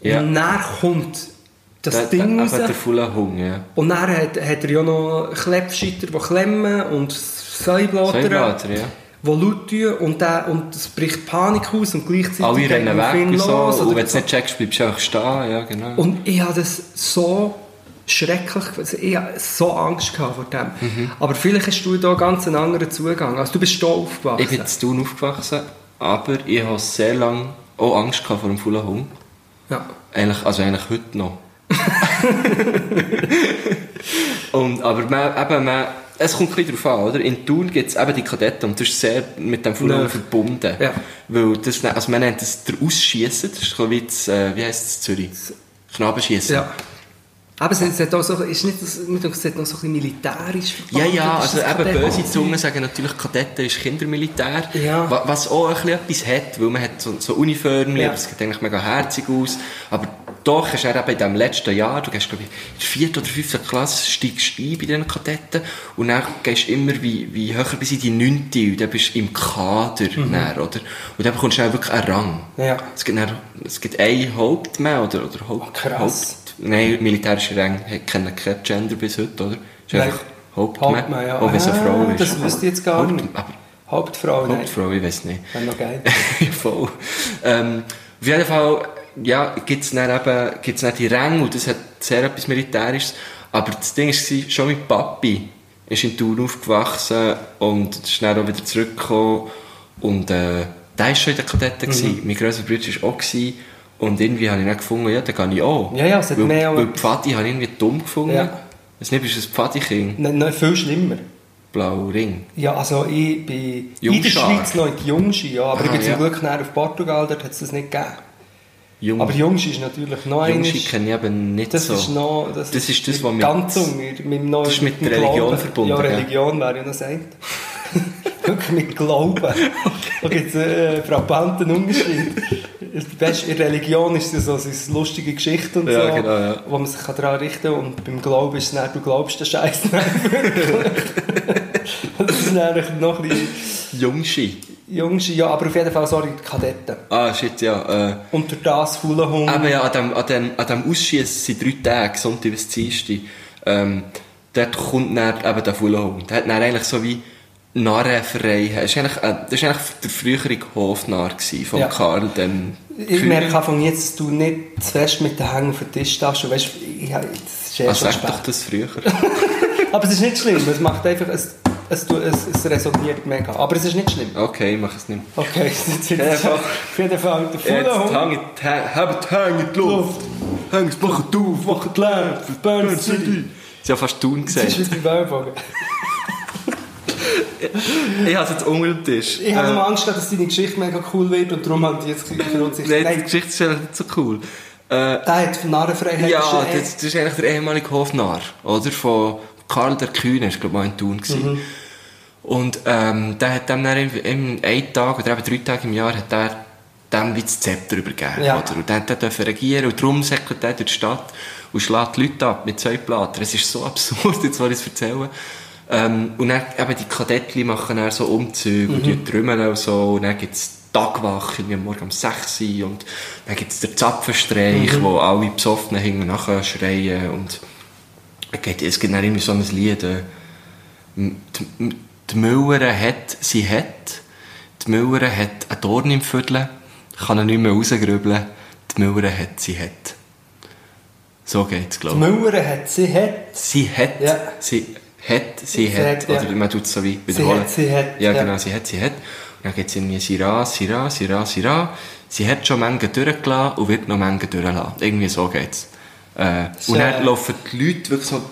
Ja. Und dann kommt das Der, Ding der, raus. der volle Hung, ja. Und dann hat, hat er ja noch Klebschitter, die klemmen und Säublatter, Säublatter, ja. die laut tun und, der, und es bricht Panik aus und gleichzeitig Alle rennen weg und so. los Und oder wenn du es nicht checkst, bleibst du einfach stehen. Ja, genau. und ich habe das so schrecklich, also ich habe so Angst gehabt vor dem. Mhm. Aber vielleicht hast du da ganz einen anderen Zugang. Also du bist hier aufgewachsen. ich bin in Thun aufgewachsen, aber ich habe sehr lange auch Angst gehabt vor dem vollen Hung. ja. Eigentlich, also eigentlich heute noch. und, aber man, eben, man, es kommt ein bisschen darauf an, oder? In Thun gibt es eben die Kadetten und das ist sehr mit dem Ja. verbunden. Ja. Weil das, also man nennt das der Ausschiessen, das ist wie das, äh, wie heisst es in Zürich? Knabenschiessen. ja. Aber es hat auch so, ist nicht, das- es hat noch so ein bisschen militärisch Ja, ja, also das eben böse Zungen sagen natürlich, Kadetten ist Kindermilitär. Ja. Wa- Was auch ein bisschen etwas hat, weil man hat so, so Uniformen, Ja. es sieht eigentlich mega herzig aus. Aber doch hast du eben in diesem letzten Jahr, du gehst glaube ich in der vierten oder fünften Klasse, steigst ein bei diesen Kadetten und dann gehst du immer wie, wie höher bis in die neunte und dann bist du im Kader, dann, oder? Und dann bekommst du dann wirklich einen Rang. Mhm. Ja. Es gibt, dann, es gibt einen Hauptmann oder, oder Haupt, Krass. Haupt, Nein, militärische Ränge kennen kein Gender bis heute, oder? Ist Nein. einfach Hauptmann. Hauptmann, ja. Auch wenn es eine Ah, Frau ist. das wüsste ich jetzt gar Haupt- nicht. Hauptfrau, nein. Hauptfrau, ich weiß nicht. Wäre noch geil. Voll. Ähm, auf jeden Fall, ja, gibt's dann eben, gibt's dann die Ränge und das hat sehr etwas Militärisches. Aber das Ding war, schon mit Papi ist in Thun aufgewachsen und ist dann auch wieder zurückgekommen und, äh, der war schon in der Kadetten. Mhm. Mein grösser Bruder war auch. Gewesen. Und irgendwie habe ich dann gefunden, ja, dann gehe ich auch. Ja, ja, es hat weil, mehr Weil Pfadi habe ich irgendwie dumm gefunden. Ja. Weiß nicht, bist ein Pfadi-Kind? Nein, nein, viel schlimmer. Blau Ring. Ja, also ich bin in der Jungschar. Schweiz noch in die Jungski, ja, aber ich Ah, bin zum ja. Glück näher auf Portugal, dort hat es das nicht gegeben. Jung, Aber Jungski ist natürlich noch Jungschi eines- kenne ich eben nicht Das so. ist noch... Das, Das ist das, was mit- Ganz unten, mit, dem neuen- das ist mit dem der Religion Glauben. verbunden, Ja? Religion wäre ja noch sagt. Wirklich mit Glauben. Da gibt es einen äh, frappanten Unterschied. Weißt, in Religion ist es so, es ist lustige Geschichten und Ja, so, genau, ja. wo man sich daran richten kann. Und beim Glauben ist es dann, du glaubst den Scheiß nicht wirklich. das ist eigentlich noch ein bisschen Jungschi. Jungschi, ja, aber auf jeden Fall, sorry, die Kadetten. Ah, shit, ja. Äh, Und durch das faulen Hund. eben ja, an dem, an dem, an dem Ausschießen sind drei Tage, Sonntag bis Dienstag. Ähm, dort kommt dann eben der Fullhund. Der hat dann eigentlich so wie Narrenfrei. Das ist eigentlich, äh, das ist eigentlich der frühere Hofnarr von Ja. Karl, dem Ich Kühne. merke von jetzt, dass du nicht zu fest mit den Hängen auf den Tisch. Und Weißt, ich, das ist eh schon sag spät. doch das früher. Aber es ist nicht schlimm. Es macht einfach, es, es, es, es resoniert mega. Aber es ist nicht schlimm. Okay, ich mach es nicht mehr. Okay, jetzt es einfach- auf jeden Fall der Jetzt Fuller Hund. hängt, habt Hänge in die Luft. Hängt, macht auf, macht Lärm, Burn City. ist ja fast Tun Das ist gesagt. wie bei Wellbogen. Ich habe es jetzt unter dem Tisch. Ich habe Äh, Angst, dass deine Geschichte mega cool wird und darum haben die jetzt für uns... Nein, die Nein, Geschichte ist eigentlich nicht so cool. Äh, der hat von Narrenfreiheit... ja, das, das ist eigentlich der ehemalige Hofnarr, oder? Von Karl der Kühne, ist glaube ich mal in Thun gewesen. Und ähm, der hat dem dann im, im einen Tag oder eben drei Tage im Jahr hat er dem wie das Zepter übergeben, Ja. oder? Und der durfte regieren und darum säckelt er durch die Stadt und schlägt die Leute ab mit zwei Platten. Es ist so absurd, jetzt wollte ich es erzählen. Ähm, und dann eben die Kadettli machen dann so Umzüge und die trümmeln und so und dann gibt's Tagwache, irgendwie Morgen um 6 Uhr und dann gibt's den Zapfenstreich, wo alle Besoffenen hinten nachher schreien und gibt- es gibt dann irgendwie so ein Lied, äh, die, die Müllere hat, sie hat, die Müllere hat einen Dorn im Viertel, kann er nicht mehr rausgrübeln, die Müllere hat, sie hat. So geht's, Die glaube ich. Müller hat, sie hat. Sie hat, Ja. sie hat, sie, Sie hat, hat, ja. oder man tut es so wie Sie wiederholen. hat, sie hat, Ja, ja. genau, sie hat, sie hat. Und dann gibt es irgendwie Sira, Sira, Sira, Sira. Sie hat schon Mengen durchgelassen und wird noch Mengen durchlassen. Irgendwie so geht's. Äh, und dann laufen die Leute wirklich so,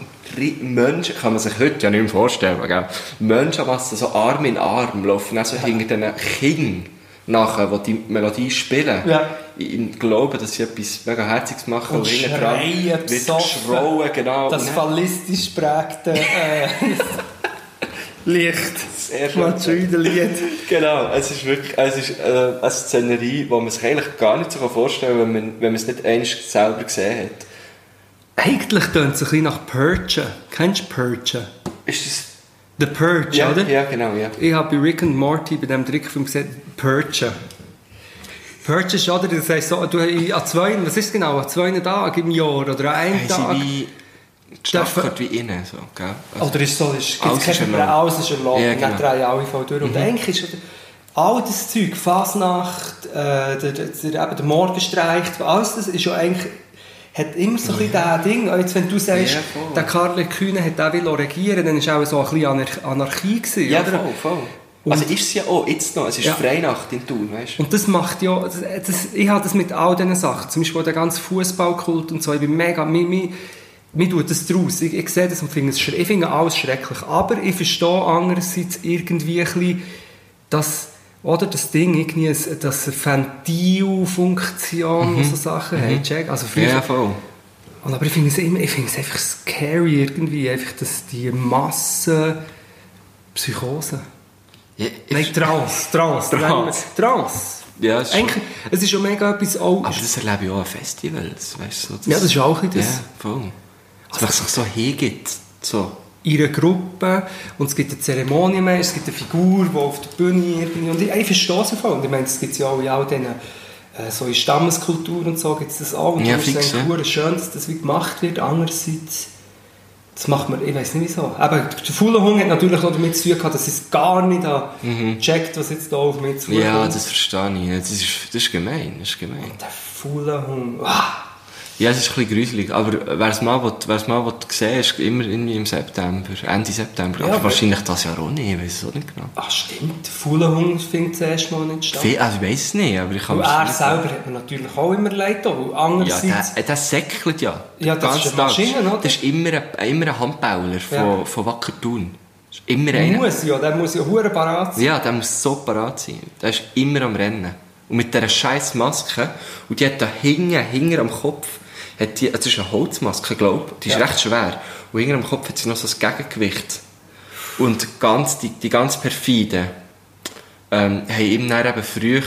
Menschen, kann man sich heute ja nicht mehr vorstellen, gell? Menschenmassen, so Arm in Arm, laufen dann so hinter diesen Kindern nachher, die die Melodie spielen. Ja. Im Glauben, dass sie etwas mega Herziges machen. Und dran schreien, wird geschrauen, genau. Das Und fallistisch prägte äh, Licht. Sehr schön. Matilda-Lied. Genau, es ist wirklich es ist, äh, eine Szenerie, die man sich eigentlich gar nicht so vorstellen kann, wenn man, wenn man es nicht einmal selber gesehen hat. Eigentlich tönt es ein bisschen nach Purge. Kennst du Purge? Ist das... The Purge, Ja, oder? ja genau, ja. Ich habe bei Rick and Morty bei dem Trickfilm gesehen, Purge. Purge ist, oder? Das heisst so, du, an zwei, was ist genau? An zwei Tagen im Jahr oder an einem Tag? Haben sie wie... Gehört wie innen, so, gell? Also, Oder ist so, ist, Alles ist erlaubt. Alles ist erlaubt. Ja, und dann genau. drehen alle voll durch. Und eigentlich ist all das Zeug, Fasnacht, äh, der, der, der, der Morgenstreich, alles das ist ja eigentlich, hat immer so ein bisschen das Ding. Jetzt, wenn du sagst, Ja, der Karl Kühne hat auch will regieren, dann war auch so ein bisschen Anar Anarchie. Gewesen, ja, oder? voll, voll. Also ist es ja auch, jetzt noch, es ist Ja. Freinacht in Thun, weißt du? Und das macht ja, das, das, ich habe das mit all diesen Sachen, zum Beispiel der ganze Fußballkult und so, ich bin mega, mir, mir, mir tut das draus, ich, ich sehe das und finde es schre- ich finde alles schrecklich, aber ich verstehe andererseits irgendwie ein bisschen, dass, oder das Ding, irgendwie, dass eine Ventilfunktion und so Sachen hat, check, also früher, Ja, voll. und aber ich finde es immer, ich finde es einfach scary irgendwie, einfach, dass die Massen Psychose, Ja, nein, Trance, Trance, Trance. Trance. Ja, es ist Eigentlich, es ist ja mega etwas auch... Aber das erlebe ich auch an Festivals, weißt du? So, Ja, das ist auch ein das. Ja, voll. Dass man sich so hingibt, so. Einer Gruppe und es gibt eine Zeremonie mehr, es gibt eine Figur, die auf der Bühne irgendwie... Und ich, ich verstehe es voll. Und ich meine, es gibt ja auch in all diesen... Äh, so in Stammeskultur und so gibt es das auch. Und Ja, ist fix, eigentlich ja. schön, dass das wie gemacht wird. Andererseits... Das macht man, ich weiß nicht wieso. Aber der faule Hund hat natürlich auch damit zu tun gehabt, dass es gar nicht mhm. checkt, was jetzt da auf mich zukommt. Ja, das verstehe ich. Das ist, das ist gemein, das ist gemein. Der faule Hund. Ja, es ist ein bisschen gruselig, aber wer es mal, will, wer es mal will sehen ist immer irgendwie im September, Ende September. Ja, aber aber- wahrscheinlich das Jahr auch nicht, ich weiß es auch nicht genau. Ach stimmt, der faule Hund findet zuerst mal nicht statt. Viel, also ich weiß es nicht, aber ich mir's er selber hat mir natürlich auch immer leid weil Ja, andererseits... der, der säckelt ja. Ja, das ganzen ist eine Maschine, oder? Das ist immer ein, immer ein Handbauler von, Ja. von Wacker Thun. Das ist immer der einer. muss ja, der muss ja hure parat sein. Ja, der muss so parat sein. Der ist immer am Rennen. Und mit dieser scheiß Maske, und die hat da hinten, hinten am Kopf, hat die, das ist eine Holzmaske, glaube ich, die ist Ja. recht schwer. Und hinten am Kopf hat sie noch so ein Gegengewicht. Und ganz, die, die ganz perfiden, ähm, haben ihm dann eben früher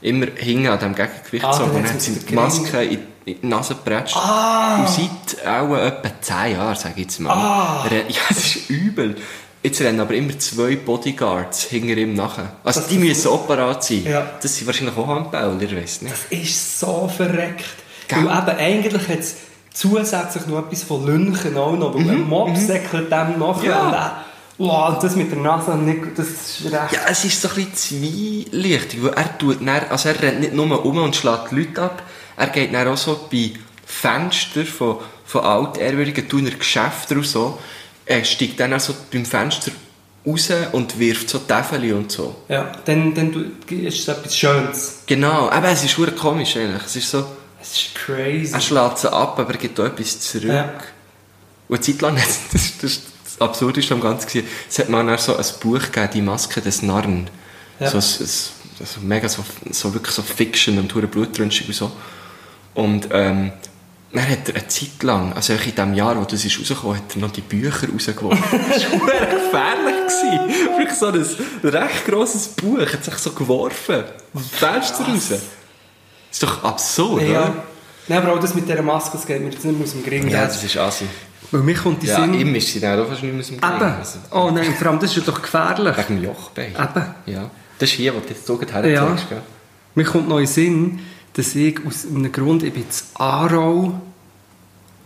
immer hinten an diesem Gegengewicht Ah, so, dann und dann hat sie die Maske in, in die Nase gepratscht. Ah. Und seit auch etwa 10 Jahren, sage ich jetzt mal. Ah. Ja, das ist übel. Jetzt rennen aber immer zwei Bodyguards hinter ihm nachher. Also Das- die müssen parat sein. Ja. Das sind wahrscheinlich auch Handbauer, ich weiss nicht. Das ist so verreckt. Weil eben eigentlich hat es zusätzlich noch etwas von Lünchen auch noch, weil ein Mob säckelt dem Mhm, Ja. und er- Wow, das mit der Nase, nicht, das ist recht... Ja, es ist so ein bisschen zwielichtig, weil er tut dann, also er rennt nicht nur um und schlägt die Leute ab, er geht dann auch so bei Fenstern von, von altehrwürdigen Thuner Geschäften und so, er steigt dann auch so beim Fenster raus und wirft so Täfeli und so. Ja, dann, dann ist es etwas Schönes. Genau, aber es ist komisch eigentlich. Es ist so, Es ist crazy. er schlägt sie ab, aber er gibt auch etwas zurück. Ja. Und eine Zeit lang, das, das, das, das Absurdeste am Ganzen gewesen, es hat dann so ein Buch gegeben, die Maske des Narren. Ja. So, ein, ein, so mega so, so wirklich so Fiction und hure blutrünstig und so. Und ähm, dann hat er eine Zeit lang, also in dem Jahr, wo das ist rausgekommen, hat er noch die Bücher rausgeworfen. das war gefährlich. Wirklich so ein recht grosses Buch, hat sich so geworfen. Fenster raus. Das ist doch absurd, ja. oder? Nein, aber auch das mit dieser Maske, das geht mir jetzt nicht mehr aus dem Gring. Ja, das ist assi. Weil mir kommt die Ja, Sinn... ihm ist sie dann auch fast nicht mehr aus dem Gring. Eben. Also, Oh nein, vor allem, das ist ja doch gefährlich. Wegen dem Jochbein. Eben. Ja. Das ist hier, wo du jetzt so Ja. herzeigst, gell? Mir kommt noch in Sinn, dass ich aus einem Grund, ich bin in Aarau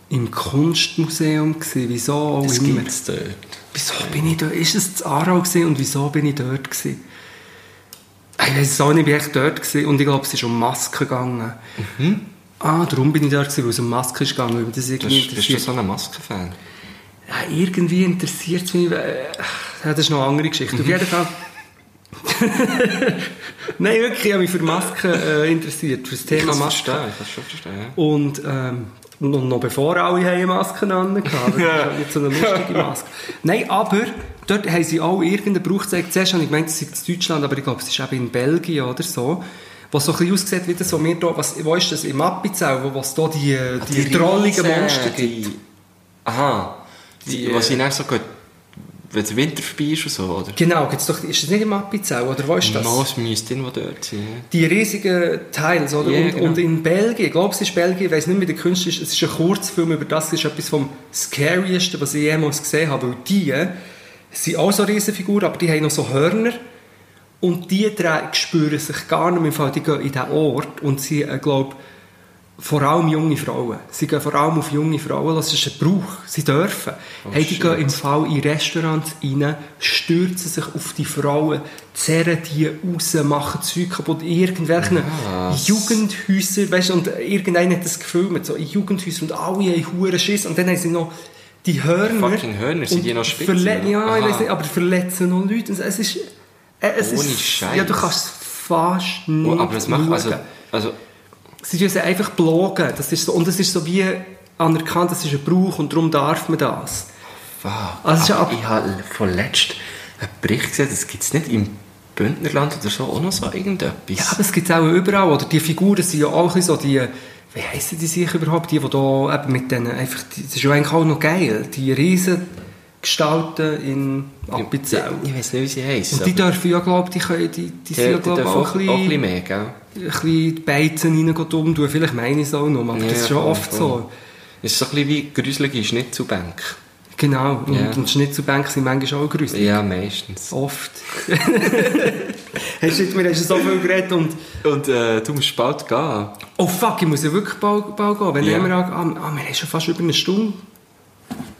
im Kunstmuseum gewesen. Wieso auch Das immer. gibt's dort. Wieso bin ich dort? Ist es in Aarau gewesen und wieso bin ich dort gewesen? Ich weiß es auch nicht, ich echt dort gewesen und ich glaube, es ist um Masken gegangen. Mhm. Ah, darum bin ich gewesen, weil es um Maske ist gegangen, weil das irgendwie bist, bist du so ein Maskenfan? Ja, irgendwie interessiert es mich. Äh, das ist noch eine andere Geschichte. Auf jeden Fall. Nein, wirklich, ich habe mich für Masken äh, interessiert, für das Ich Thema es Masken. verstehen, ich kann es schon verstehen. Ja. Und ähm, noch, noch bevor alle haben Masken an hatten, das ist nicht so eine lustige Maske. Nein, aber dort haben sie auch irgendeinen Brauch gezeigt. Zuerst habe ich gemeint, es sei in Deutschland, aber ich glaube, es ist eben in Belgien oder so. Was so ein bisschen aussieht wie das, wo wir da, was, wo ist das, im Appenzell, wo es da die, die, die drolligen Riesen, Monster die- gibt. Aha. Die, Die, was äh, ich dann so gut, wenn der Winter vorbei ist und so, oder? Genau, gibt's doch, ist das nicht im Appenzell, oder wo ist das? No, es müsste irgendwo dort sein. ja. Die riesigen Teils, oder? Ja, und, genau. und in Belgien, ich glaube, es ist Belgien, ich weiß nicht, wie der Künstler ist, es ist ein Kurzfilm über das, es ist etwas vom Scarieste, was ich jemals gesehen habe, weil die sind auch so Riesenfiguren, aber die haben noch so Hörner und die drei spüren sich gar nicht mehr, die gehen in diesen Ort und sie, äh, glaube vor allem junge Frauen. Sie gehen vor allem auf junge Frauen, das ist ein Brauch. Sie dürfen. hey, die shit. gehen im Fall in Restaurants rein, stürzen sich auf die Frauen, zerren die raus, machen Zeug kaputt, in irgendwelchen Was? Jugendhäusern, weißt du, und irgendeiner hat das gefilmt, so in Jugendhäusern und alle haben Huren Schiss und dann haben sie noch die Hörner. Fucking Hörner, sind die noch spitz, ja? Ja, ich Aha. weiß nicht, aber verletzen noch Leute. Es ist... äh, Es Ohne ist, Scheiß. Ja, du kannst es fast nicht Oh, aber das macht, also, also, Sie tun sie einfach bloggen. Das ist so, und es ist so wie anerkannt, das ist ein Brauch und darum darf man das. fuck. Also, ab- ich habe vorletzt einen Bericht gesehen, das gibt es nicht im Bündnerland oder so, auch noch so irgendetwas. Ja, aber es gibt es auch überall. Oder die Figuren sind ja auch so die... Wie heissen die sich überhaupt? Die, die da eben mit denen... Einfach, die, das ist ja eigentlich auch noch geil. Die riesen Gestalten in Appenzell. Ich weiß nicht, wie sie heißen. Und die dürfen ja, glaube ich, die, können, die, die sind ja, glaube ich, auch ein bisschen mehr, gell? ein bisschen die Beizen rein tun. Vielleicht meine ich es auch noch, aber das ist schon voll, oft voll. so. Es ist so ein bisschen wie gruselige Schnitzelbank. Genau. Und, Ja. und Schnitzelbänke sind manchmal auch gruselig. Ja, meistens. Oft. hast du, wir haben so viel geredet und... Und äh, du musst bald gehen. Oh fuck, ich muss ja wirklich bald, bald gehen. Wenn Ja. wir, ah, ah, wir haben schon fast über eine Stunde.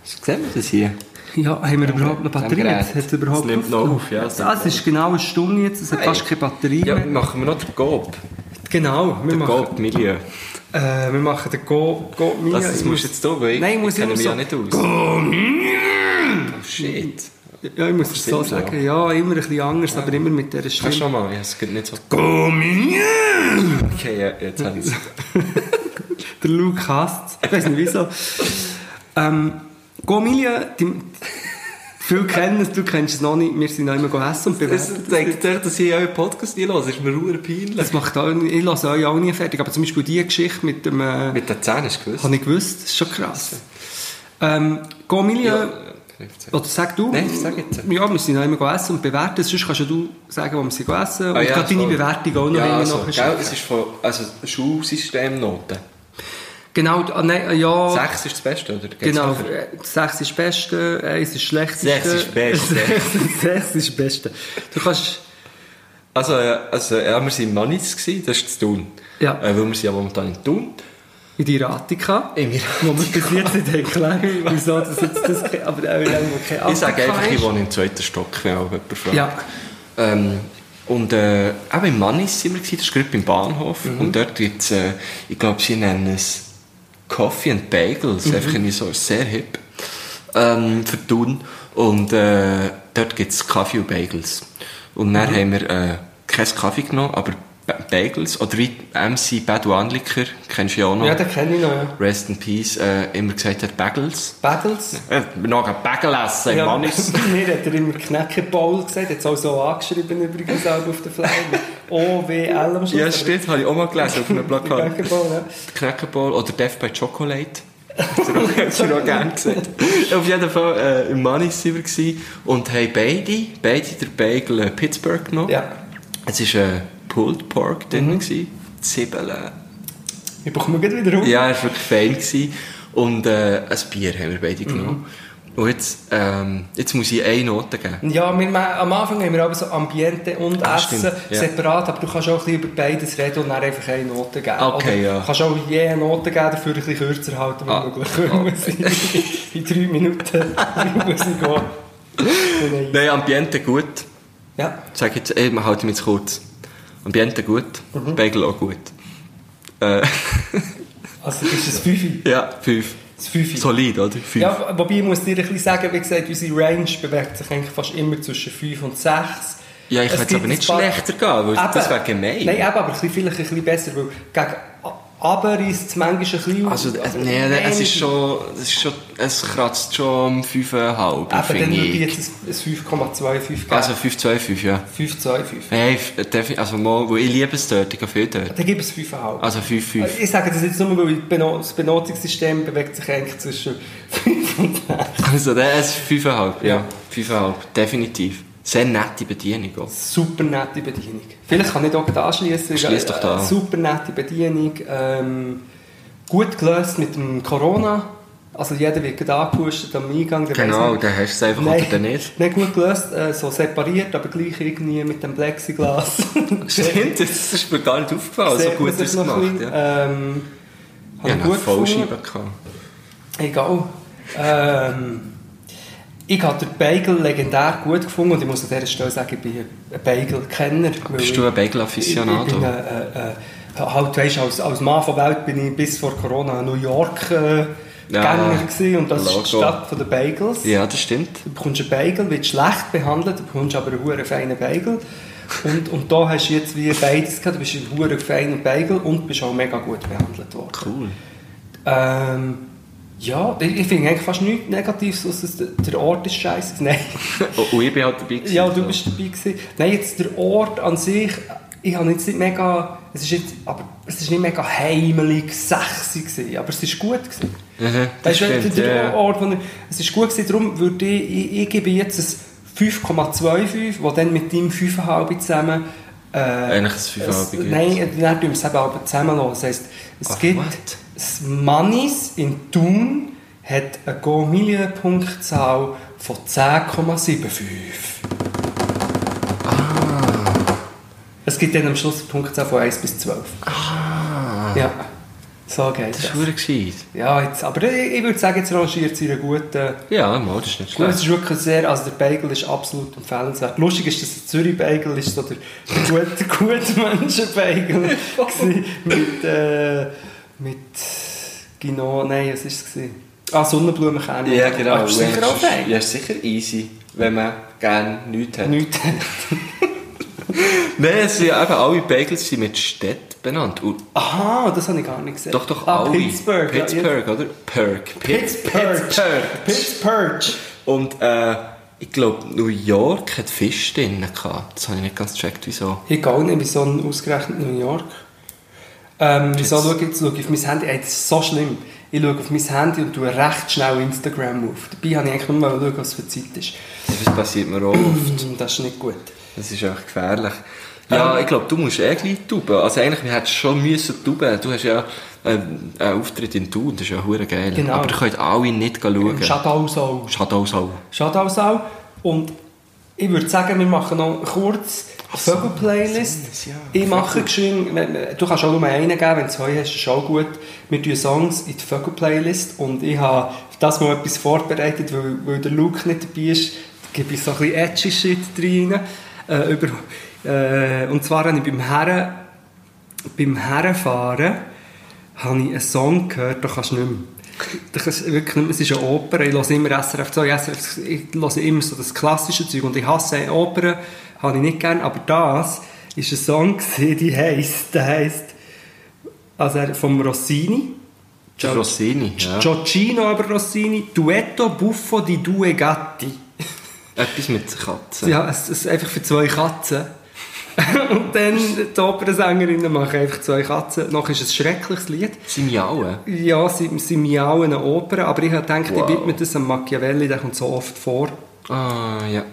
Sehen wir das hier? Ja, haben wir überhaupt noch Dem Batterie? Gerät. Hat es überhaupt Es nimmt noch auf, ja, es Das ist genau eine Stunde jetzt, es hat Hey. fast keine Batterie Ja, mehr. machen wir noch den Gob. Genau, wir Den machen, Gob-Milieu. äh, wir machen den Go, Go Mia. Was, das Ich musst muss- jetzt du, weil ich, Nein, ich muss ich kenne mich so- ja nicht aus. Oh, shit. Ja, ich muss es so sagen. Ja, immer ein bisschen anders, aber immer mit dieser Kannst du Stimme. noch mal? Ja, es geht nicht so. Go Mia! Okay, ja, jetzt habe ich es. Der Luke hasst Ich weiß nicht wieso. ähm, Gomilia, die, viele kennen es, du kennst es noch nicht. Wir sind noch immer essen und bewerten. zeigt euch, dass ich euren Podcast nicht höre. Das ist mir ruhe peinlich. Das macht auch, ich lasse euch auch nie fertig. Aber zum Beispiel diese Geschichte mit dem... Äh, Mit den Zähnen hast du gewusst? habe ich gewusst, das ist schon krass. Ähm, Gomilia... Ja, Oder sag du? Nein, sag jetzt. Ja, wir sind noch immer essen und bewerten. Sonst kannst du sagen, wo wir sind essen. Und Ah, ja, gerade deine. Bewertung auch noch ja, immer also, nachher gell, es ist von also Schulsystemnoten. Genau, ah, nein, ja... Sechs ist das Beste, oder? Geht's Genau, nachher? äh, sechs ist das Beste, eins ist das Schlechteste. Sechs ist das Beste. Sechs- sechs ist das Beste. Du kannst... Also, äh, also ja, wir waren in Manitz, gewesen, das ist zu Thun. Ja. Äh, weil wir sind ja momentan in Thun. in die Ratika, In mir. wo wir bis jetzt nicht erklären, wieso das jetzt das... Aber auch irgendwo kein Ich sage einfach, ich ist. wohne im zweiten Stock, wenn auch jemand fragt. Ja. Ähm, und äh, auch in Mannis sind wir, gewesen, das ist gerade beim Bahnhof. Mhm. Und dort gibt es, äh, ich glaube, sie nennen es Coffee and Bagels, Mhm. einfach irgendwie so sehr hip ähm, für Thun. Und äh, dort gibt es Kaffee und Bagels. Und dann haben wir äh, keinen Kaffee genommen, aber Bagels. Oder wie MC Badouanliker, kennst du ja auch noch. Ja, den kenne ich noch, ja. Rest in Peace, äh, immer gesagt hat, Bagels. Battles. Äh, noch ein Bagel essen, Ja, Mannis. mir hat er immer Knäckebaul gesagt, es auch so angeschrieben übrigens auch auf der Flagge. O-W-L am Schluss. Ja, stimmt, habe ich auch mal gelesen auf einem Plakat. Knäckebaul, ja. Knäckerball oder Death by Chocolate. Das habe ich auch gerne gesehen. Auf jeden Fall äh, im Mannis waren wir und haben beide, beide der Bagel äh, Pittsburgh genommen. Ja. Es war äh, Pulled Pork drin, mhm. Zwiebeln. Ich bekomme gleich wieder um. Ja, es war wirklich fein. Gewesen. Und äh, ein Bier haben wir beide genommen. Und jetzt, ähm, jetzt muss ich eine Note geben. Ja, wir, am Anfang haben wir aber so Ambiente und Ah, Essen stimmt, ja. separat, aber du kannst auch ein bisschen über beides reden und dann einfach eine Note geben. Okay, Oder ja. Du kannst auch je eine Note geben, dafür ein bisschen kürzer halten, wenn Ah, möglich. Ich in drei Minuten muss ich gehen. Nein. Ambiente gut. Ja. Sag jetzt, ey, wir halten mich jetzt kurz. Ambiente gut, Bagel auch gut. Äh, Also das ist ein 5. Ja, fünf. Das 5. Solid, oder? Fünf. Ja, wobei ich muss dir ein bisschen sagen, wie gesagt, unsere Range bewegt sich eigentlich fast immer zwischen 5 und 6. Ja, ich Es jetzt gibt aber nicht paar- schlechter gehen, weil Eben. das wäre gemein. Nein, eben, aber vielleicht ein bisschen besser, weil gegen aber ist es manchmal ein bisschen... Also, äh, nee, es ist schon, es ist schon, es kratzt schon um 5,5, Eben, dann würde ich jetzt ein 5,25 geben. Also 5,25, ja. 5,25. Hey, f- defi- also mal, weil ich liebe es dort, ich gehe viel dort. Dann gib es 5,5. Also 5,5. Ich sage das jetzt nur, weil das Benotungssystem bewegt sich eigentlich zwischen 5 und 6. Also der ist 5,5, ja. 5,5, definitiv. Sehr nette Bedienung auch. Super nette Bedienung. Vielleicht kann ich auch anschließen. Schließ doch da. Super nette Bedienung. Ähm, gut gelöst mit dem Corona. Also jeder wird gerade angehustet am Eingang. der Genau, dann hast du es einfach Nein, oder nicht. nicht gut gelöst, äh, so separiert, aber gleich irgendwie mit dem Plexiglas. Stimmt, das ist mir gar nicht aufgefallen, so gut ist es ein gemacht. bisschen. Ja. Ähm, habe ich eine gut Vollscheibe gehabt. Egal. Ähm, ich habe den Bagel legendär gut gefunden und ich muss an dieser Stelle sagen, ich bin ein Bagel-Kenner. Bist du ein Bagel-Afficionado? bin äh, äh, halt, weißt, als, als Mann von Welt bin ich bis vor Corona in New York äh, Ja, Gänger gewesen und das Logo. ist die Stadt der Bagels. Ja, das stimmt. Du bekommst einen Bagel, wird schlecht behandelt, du bekommst aber einen huere feinen Bagel. Und, und da hast du jetzt wie beides gehabt, du bist ein huere feiner Bagel und bist auch mega gut behandelt worden. Cool. Ähm, ja, ich, ich finde eigentlich fast nichts Negatives, außer dass der, Ort ist scheiße. Nein. Oh, und ich bin halt dabei gewesen. ja, du bist dabei gewesen. Nein, jetzt der Ort an sich, ich habe jetzt nicht mega, es ist jetzt, aber es ist nicht mega heimelig, sexy gewesen, aber es ist gut gewesen. Mhm, das Weißt stimmt, der, ja. Ort, wo er, es ist gut gewesen, darum würde ich, ich, ich gebe jetzt ein 5,25, wo dann mit deinem 5,5 zusammen äh, Eigentlich ein 5,5 es- gibt. Nein, dann tun wir es eben zusammenlassen. Das heisst, es Ach, gibt what? Das Mannis in Thun hat eine Go-Million-Punktzahl von 10,75. Es gibt dann am Schluss eine Punktzahl von 1 bis 12. Ah, Ja, so geht das das. ist verdammt gescheit. Ja, jetzt, aber ich, ich würde sagen, jetzt rangiert es in einer guten... Ja, mal, das ist nicht Gut, es schlecht. ist wirklich sehr, also der Bagel ist absolut empfehlenswert. Lustig ist, dass der Zürich Bagel ist so der, der gute, gute Menschen-Bagel mit, äh, mit Gino, nein, was war es? Ah, Sonnenblumenkerne. Ja, genau. Ah, ist sicher auch fein. Ja, ist sicher easy, wenn man gerne nichts hat. Nichts. Nein, es sind eben alle Bagels sind mit Städt benannt. Und Aha, das habe ich gar nicht gesehen. doch, doch, ah, alle. Pittsburgh. ja, Pittsburgh, oder? Perk. Pittsburgh. Pittsburgh. Pittsburgh. Und äh, ich glaube, New York hat Fisch drin gehabt. Das habe ich nicht ganz gecheckt, wieso. Ich gehe auch nicht, wieso ausgerechnet New York. Ähm, wieso schaue ich jetzt schaue ich auf mein Handy? Ey, das ist so schlimm. Ich schaue auf mein Handy und tue recht schnell Instagram auf. Dabei habe ich eigentlich nur mal schauen, was für Zeit ist. Das passiert mir auch oft. Mm, Das ist nicht gut. Das ist einfach gefährlich. Ja, Ähm. ich glaube, du musst eh gleich tuben. Also eigentlich, wir hätten schon müssen tuben. Du hast ja ähm, einen Auftritt in Thun, das ist ja hure geil. Genau. Aber ihr könnt alle nicht schauen. Schadausau. Schadausau. Schadausau. Und ich würde sagen, wir machen noch kurz Vögel-Playlist. ja. ich mache geschwind, wenn- du kannst auch nur einen geben, wenn du zwei hast, ist auch gut. Wir tun Songs in die Vögel-Playlist und ich habe das mal etwas vorbereitet, weil, weil der Luke nicht dabei ist, gebe ich so ein bisschen edgy Shit rein. Äh, über, äh, und zwar habe ich beim Herren, beim Herrenfahren habe ich einen Song gehört, da kannst du nicht mehr. Da kannst du wirklich nicht. Es ist eine Oper, ich höre immer SRF 2, SRF, ich höre immer so das klassische Zeug und ich hasse Opern, habe ich nicht gern, aber das ist ein Song, die heisst, der heisst, also vom Rossini, Der Rossini, ja. Giorgino aber Rossini, Duetto Buffo di due gatti. Etwas mit Katzen. Ja, es es ist einfach für zwei Katzen. und dann die Opernsängerinnen machen einfach zwei Katzen. Noch ist es ein schreckliches Lied. Sie miauen. Ja, sie, sie miauen eine Oper, aber ich habe gedacht, Wow. ich widme das an Machiavelli, der kommt so oft vor. Ah, ja.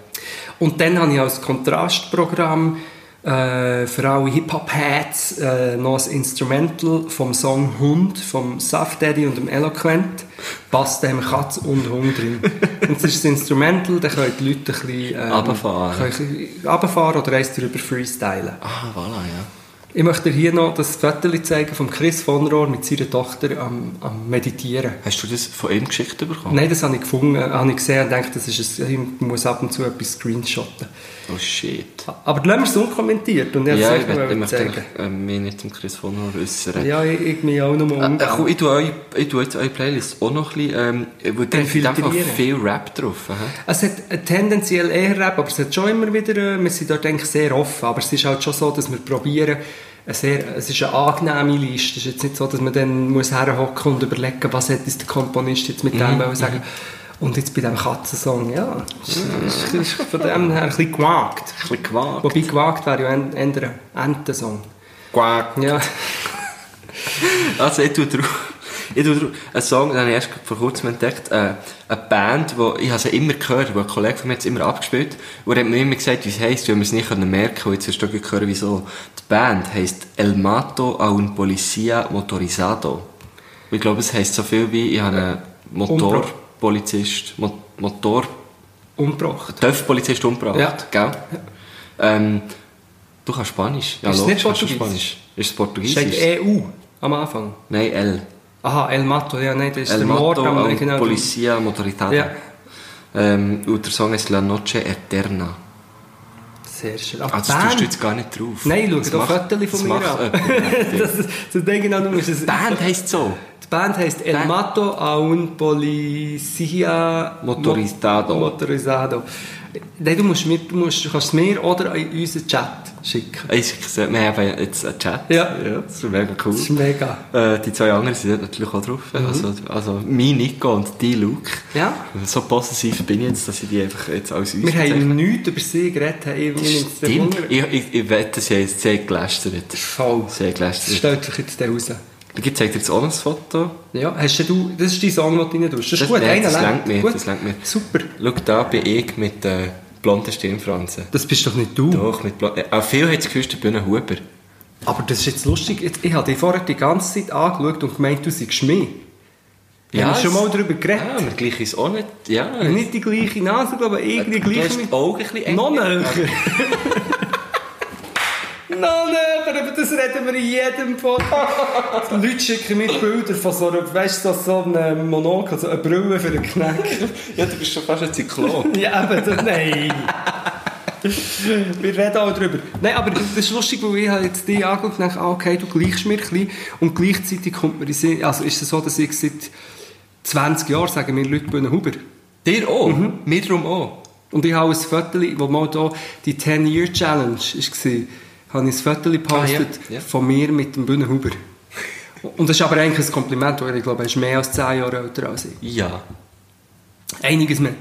Und dann habe ich als Kontrastprogramm äh, für alle Hip-Hop-Heads äh, noch ein Instrumental vom Song Hund, vom Soft Daddy und dem Eloquent. Passt dem Katz und Hund drin. und das ist das Instrumental, da können die Leute ein bisschen... Ähm, Runterfahren. ein runterfahren oder eins drüber freestylen. Ah, voilà, ja. Ich möchte hier noch das Foto zeigen von Chris von Rohr mit seiner Tochter am, am Meditieren. Hast du das von ihm geschickt bekommen? Nein, das habe ich gefunden, habe ich gesehen und dachte, das ist ein, ich muss ab und zu etwas screenshotten. Oh shit. Aber lassen wir es unkommentiert und ich Ja, ich, möchte- ich möchte äh, mich nicht zum Chris von Horn äußern. Ja, ich, ich mich auch noch mal Äh, umgehen. äh, komm, ich tue, ich tue jetzt eure Playlist auch noch ein bisschen, ähm, weil da ist einfach viel Rap drauf. hä? Es hat äh, tendenziell eher Rap, aber es hat schon immer wieder, äh, wir sind dort eigentlich sehr offen, aber es ist halt schon so, dass wir probieren, sehr, es ist eine angenehme Liste, es ist jetzt nicht so, dass man dann muss herhocken und überlegen, was hat der Komponist jetzt mit Mhm, dem wollen sagen und jetzt bei diesem Katzensong, ja, es ist, ist von dem her ein bisschen gewagt. Ein bisschen gewagt. Wobei gewagt wäre ja ein ein Entensong. Gewagt. Ja. Also, ich tue drauf. Ich tue drauf. Einen Song, den habe ich erst vor kurzem entdeckt. Äh, eine Band, wo, ich habe sie immer gehört, wo ein Kollege von mir hat es immer abgespielt. Und er hat mir immer gesagt, wie es heisst, weil wir es nicht können merken können. Jetzt hast du gehört, wieso. Die Band heisst El Mato a un Policía Motorizado. Ich glaube, es heisst so viel wie, ich habe einen Motorpolizist, Mo Motor, Umgebracht. TÜV-Polizist umgebracht. Ja. Gell? Ähm, du kannst Spanisch. Ja, Ist es nicht Portugiesisch? Spanisch. Ist es Steht Portugiesisch? EU am Anfang. Nein, L. Aha, El Mato, ja, nein, das ist El der Mord Mato am genau. Policía Motorizada. Ja. Ähm, und der Song ist La Noche Eterna. Sehr schön. Aber das die tust du Band, jetzt gar nicht drauf. Nein, schau macht- Fotos von mir an. das, das denke ich auch, du musst es... Die Band heisst so. Die Band heisst El Mato a un Policía Motorizado. Mo- Motorizado. Nein, du, musst mir, du, musst, kannst es mir oder in unseren Chat schicken. Ich sag, wir haben jetzt einen Chat. Ja. ja das ist mega cool. Das ist mega. Äh, die zwei anderen sind natürlich auch drauf. Also, also mein Nico und die Luke. Ja. So possessiv bin ich jetzt, dass ich die einfach jetzt als uns Wir bezeichne. haben nichts über sie geredet. haben Stimmt. Ich, ich, ich wette, sie haben sehr gelästert. Voll. Sehr Das gelästert. stellt sich jetzt raus. Ich zeige dir jetzt auch noch ein Foto. Ja, hast du, das ist dein Song, den du rein tust. Das ist Das- gut, einer das langt mir, Gut. das langt mir. Super. Schau, da bin ich mit äh, blonden Stirnfransen. Das bist doch nicht du. Doch, mit blonden... Auch viel hat es gewusst, der Bühne Huber. Aber das ist jetzt lustig. Jetzt- Ich habe dich vorher die ganze Zeit angeschaut und gemeint, du seist mir. Wir haben schon mal darüber geredet. Ja, wir gleichen uns auch nicht. Ja, Nicht die gleiche Nase, aber irgendwie du gleich. hast die Augen ein bisschen enger. Noch näher, aber das reden wir in jedem Podcast. Die Leute schicken mir Bilder von so einer, weißt du, so einem Monokel, so eine Brille für einen Knack. Ja, du bist schon fast ein Zyklon. Ja, eben, das, nein. Wir reden auch darüber. Nein, aber das ist lustig, weil ich jetzt dich angeschaut und dachte, ah, okay, du gleichst mir ein bisschen. Und gleichzeitig kommt mir in Sinn, also ist es so, dass ich seit 20 Jahren, sagen mir Leute, ein Huber. Dir auch? Mir darum auch. Und ich habe ein Foto, wo mal da die 10-Year-Challenge war, habe ich ein Foto gepostet Ah, ja, ja. von mir mit dem Bühnenhuber. Und das ist aber eigentlich ein Kompliment, weil ich glaube, er ist mehr als 10 Jahre älter als ich. Ja. Einiges mehr.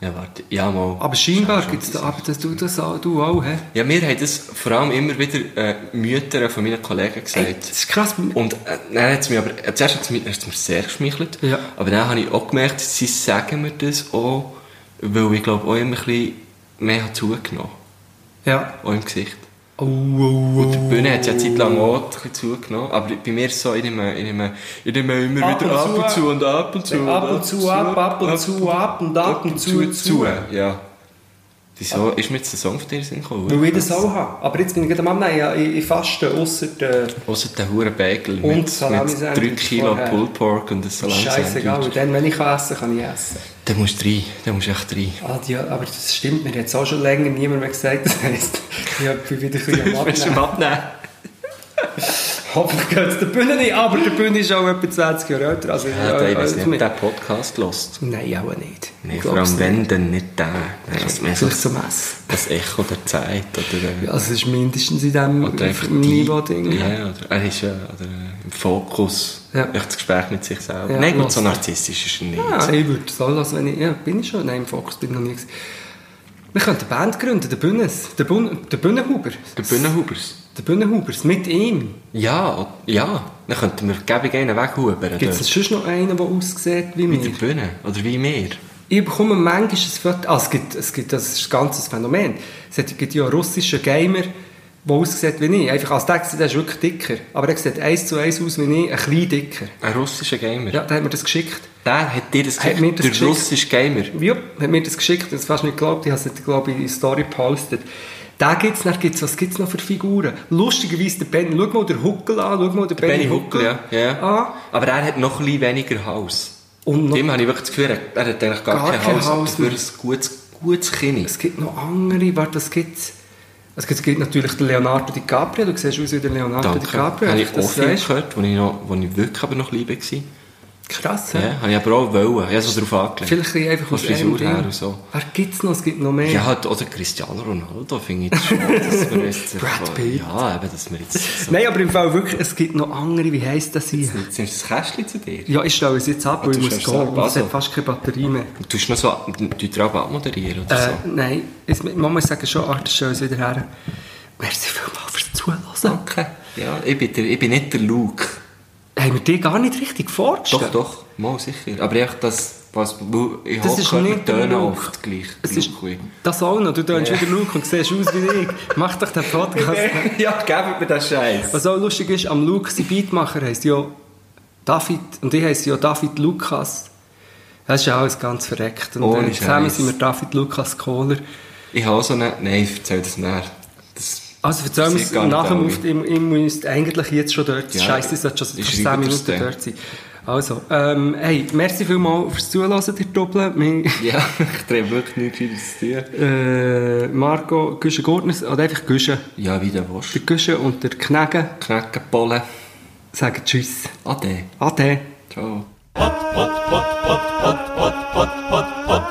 Ja, warte. Ja, mal. Aber scheinbar gibt es da, aber das, du das auch, du auch, hä? Ja, mir haben das vor allem immer wieder äh, Mütter von meinen Kollegen gesagt. Ey, das ist krass. Und äh, dann hat es mich aber, äh, zuerst hat es mich, hat es mir sehr geschmeichelt, Ja. aber dann habe ich auch gemerkt, sie sagen mir das auch, weil ich glaube auch immer ein bisschen mehr habe zugenommen Ja. auch im Gesicht. Oh, oh, Und die Bühne hat ja eine Zeit lang auch ein bisschen zugenommen, aber bei mir ist es so, ich nehme, ich nehme, ich nehme immer Ab wieder und ab und zu und ab und zu. Ab und zu, ab, ab und zu, ab und ab und zu, zu. Ja. Wieso ist mir jetzt der Song von dir in den Sinn gekommen? Weil ich das auch habe. Aber jetzt bin ich gerade am Nein, ja, ich, ich faste, ausser der... Ausser der hure Bagel Und mit, mit 3 Kilo vorher. Pulled Pork und ein Scheißegal, Salami-Sandwich. und dann, wenn ich kann essen kann, kann ich essen. Da musst du rein, da musst du echt rein. Ah, die, aber das stimmt, mir hat es auch schon länger niemand mehr gesagt. Das heisst, ich bin wieder ein bisschen am Abnehmen. Hoffentlich geht es der Bühne nicht, aber der Bühne ist auch etwa 20 Jahre älter. Also, Ja, der, als nicht, ob mir. der Podcast lost. Nein, auch nicht. Nee, vor allem wenn, dann nicht der. Das ist mehr so zum Essen. das Echo der Zeit. Oder, äh, Ja, also es ist mindestens in diesem Niveau-Ding. Ja, oder er ist ja oder, äh, im Fokus. Ja. Das Gespräch mit sich selber. Ja, Nein, gut, los. so narzisstisch ist er nicht. Ja, ich würde es auch lassen, wenn ich... Ja, bin ich schon? Nein, im Fokus bin ich noch nie. gewesen. Wir könnten eine Band gründen, der Bünnes. Der, Bun der Bühnenhuber. Der Bühnenhubers. Der Bühnenhubers, mit ihm. Ja, ja. Dann könnten wir gäbig einen weghubern. Gibt es sonst noch einen, der aussieht wie Mit der mir? Bühne. Oder wie wir. Ich bekomme manchmal ein Foto... Ah, es gibt, es gibt, das ist ein ganzes Phänomen. Es gibt ja einen russischen Gamer, der aussieht wie ich. Einfach als der, der ist wirklich dicker. Aber er sieht eins zu eins aus wie ich, ein bisschen dicker. Ein russischer Gamer. Ja, der hat mir das geschickt. Der hat dir das Hat geschickt. mir das Der geschickt. russische Gamer. Ja, hat mir das geschickt, das fast nicht geglaubt, ich habe es, glaube ich, in die Story gepostet. Da gibt's, dann gibt's, was gibt's noch für Figuren? Lustigerweise der Benny, schau mal den Huckel an, schau mal den Benny, Benny Huckel, ja. ja. an. Aber er hat noch ein bisschen weniger Hals. Und Dem habe ich wirklich das Gefühl, er hat eigentlich gar, Gar keinen keinen Hals, Hals für mehr. ein gutes, gutes Kinn. es gibt noch andere, warte, was gibt's? Es gibt, natürlich den Leonardo DiCaprio, du siehst aus wie der Leonardo Danke. DiCaprio. Habe ich das auch viel gehört, wo ich, noch, ich wirklich aber noch liebe war. Krass, Ja, ja. habe ich aber auch wollen. Ich habe so darauf angelegt. Vielleicht ein einfach aus Frisur Ding. her und so. Wer gibt's noch? Es gibt noch mehr. Ja, halt, oder Cristiano Ronaldo finde ich jetzt schon, dass wir jetzt... Brad Pitt. Ja, eben, dass wir jetzt... So, Nein, aber im Fall wirklich, es gibt noch andere, wie heisst das hier? Jetzt nimmst du das Kästchen zu dir? Ja, ich stelle es jetzt ab, Ah, weil du ich muss es gehen. ab, Und es also. hat fast keine Batterie mehr. Du tust noch so... Du auch abmoderieren oder Äh, so. nein, es, man muss sagen, schon, ach, das stellen es wieder her. Merci vielmals fürs Zuhören. Danke. Ja, ich bin, der, ich bin nicht der Luke. Haben wir dir gar nicht richtig vorgestellt? Doch, doch, mal sicher. Aber echt das... Was, ich Das ist hoffe, wir nicht der tönen oft gleich. Es ist das auch noch. Du tönst Ja. wieder Luke und siehst aus wie ich. Mach doch den Podcast. ja, gebt mir den Scheiß. Was auch lustig ist, am Luke, sein Beatmacher heisst ja David, und ich heisst ja David Lukas. Das ist ja alles ganz verreckt. Und äh, zusammen sind wir David Lukas Kohler. Ich habe auch so eine... Nein, ich erzähl das näher. Also erzähl nach dem alle. Auf, ich, ich muss eigentlich jetzt schon dort sein. Ja, Scheiße, ich sollte schon ich vor schreibe 10 das Minuten dann. dort sein. Also, ähm, hey, merci vielmals fürs Zuhören, ihr Doppel. Ja, ich drehe wirklich nichts Gescheites zu tun. Äh, Marco, Güsche Gurtners, oder einfach Güsche. Ja, wie der Wurst. Der Güsche und der Knäge Knäckenbollen. sagen Tschüss. Ade. Ade. Ciao. Pod, pod, pod, pod, pod, pod, pod, pod, pod.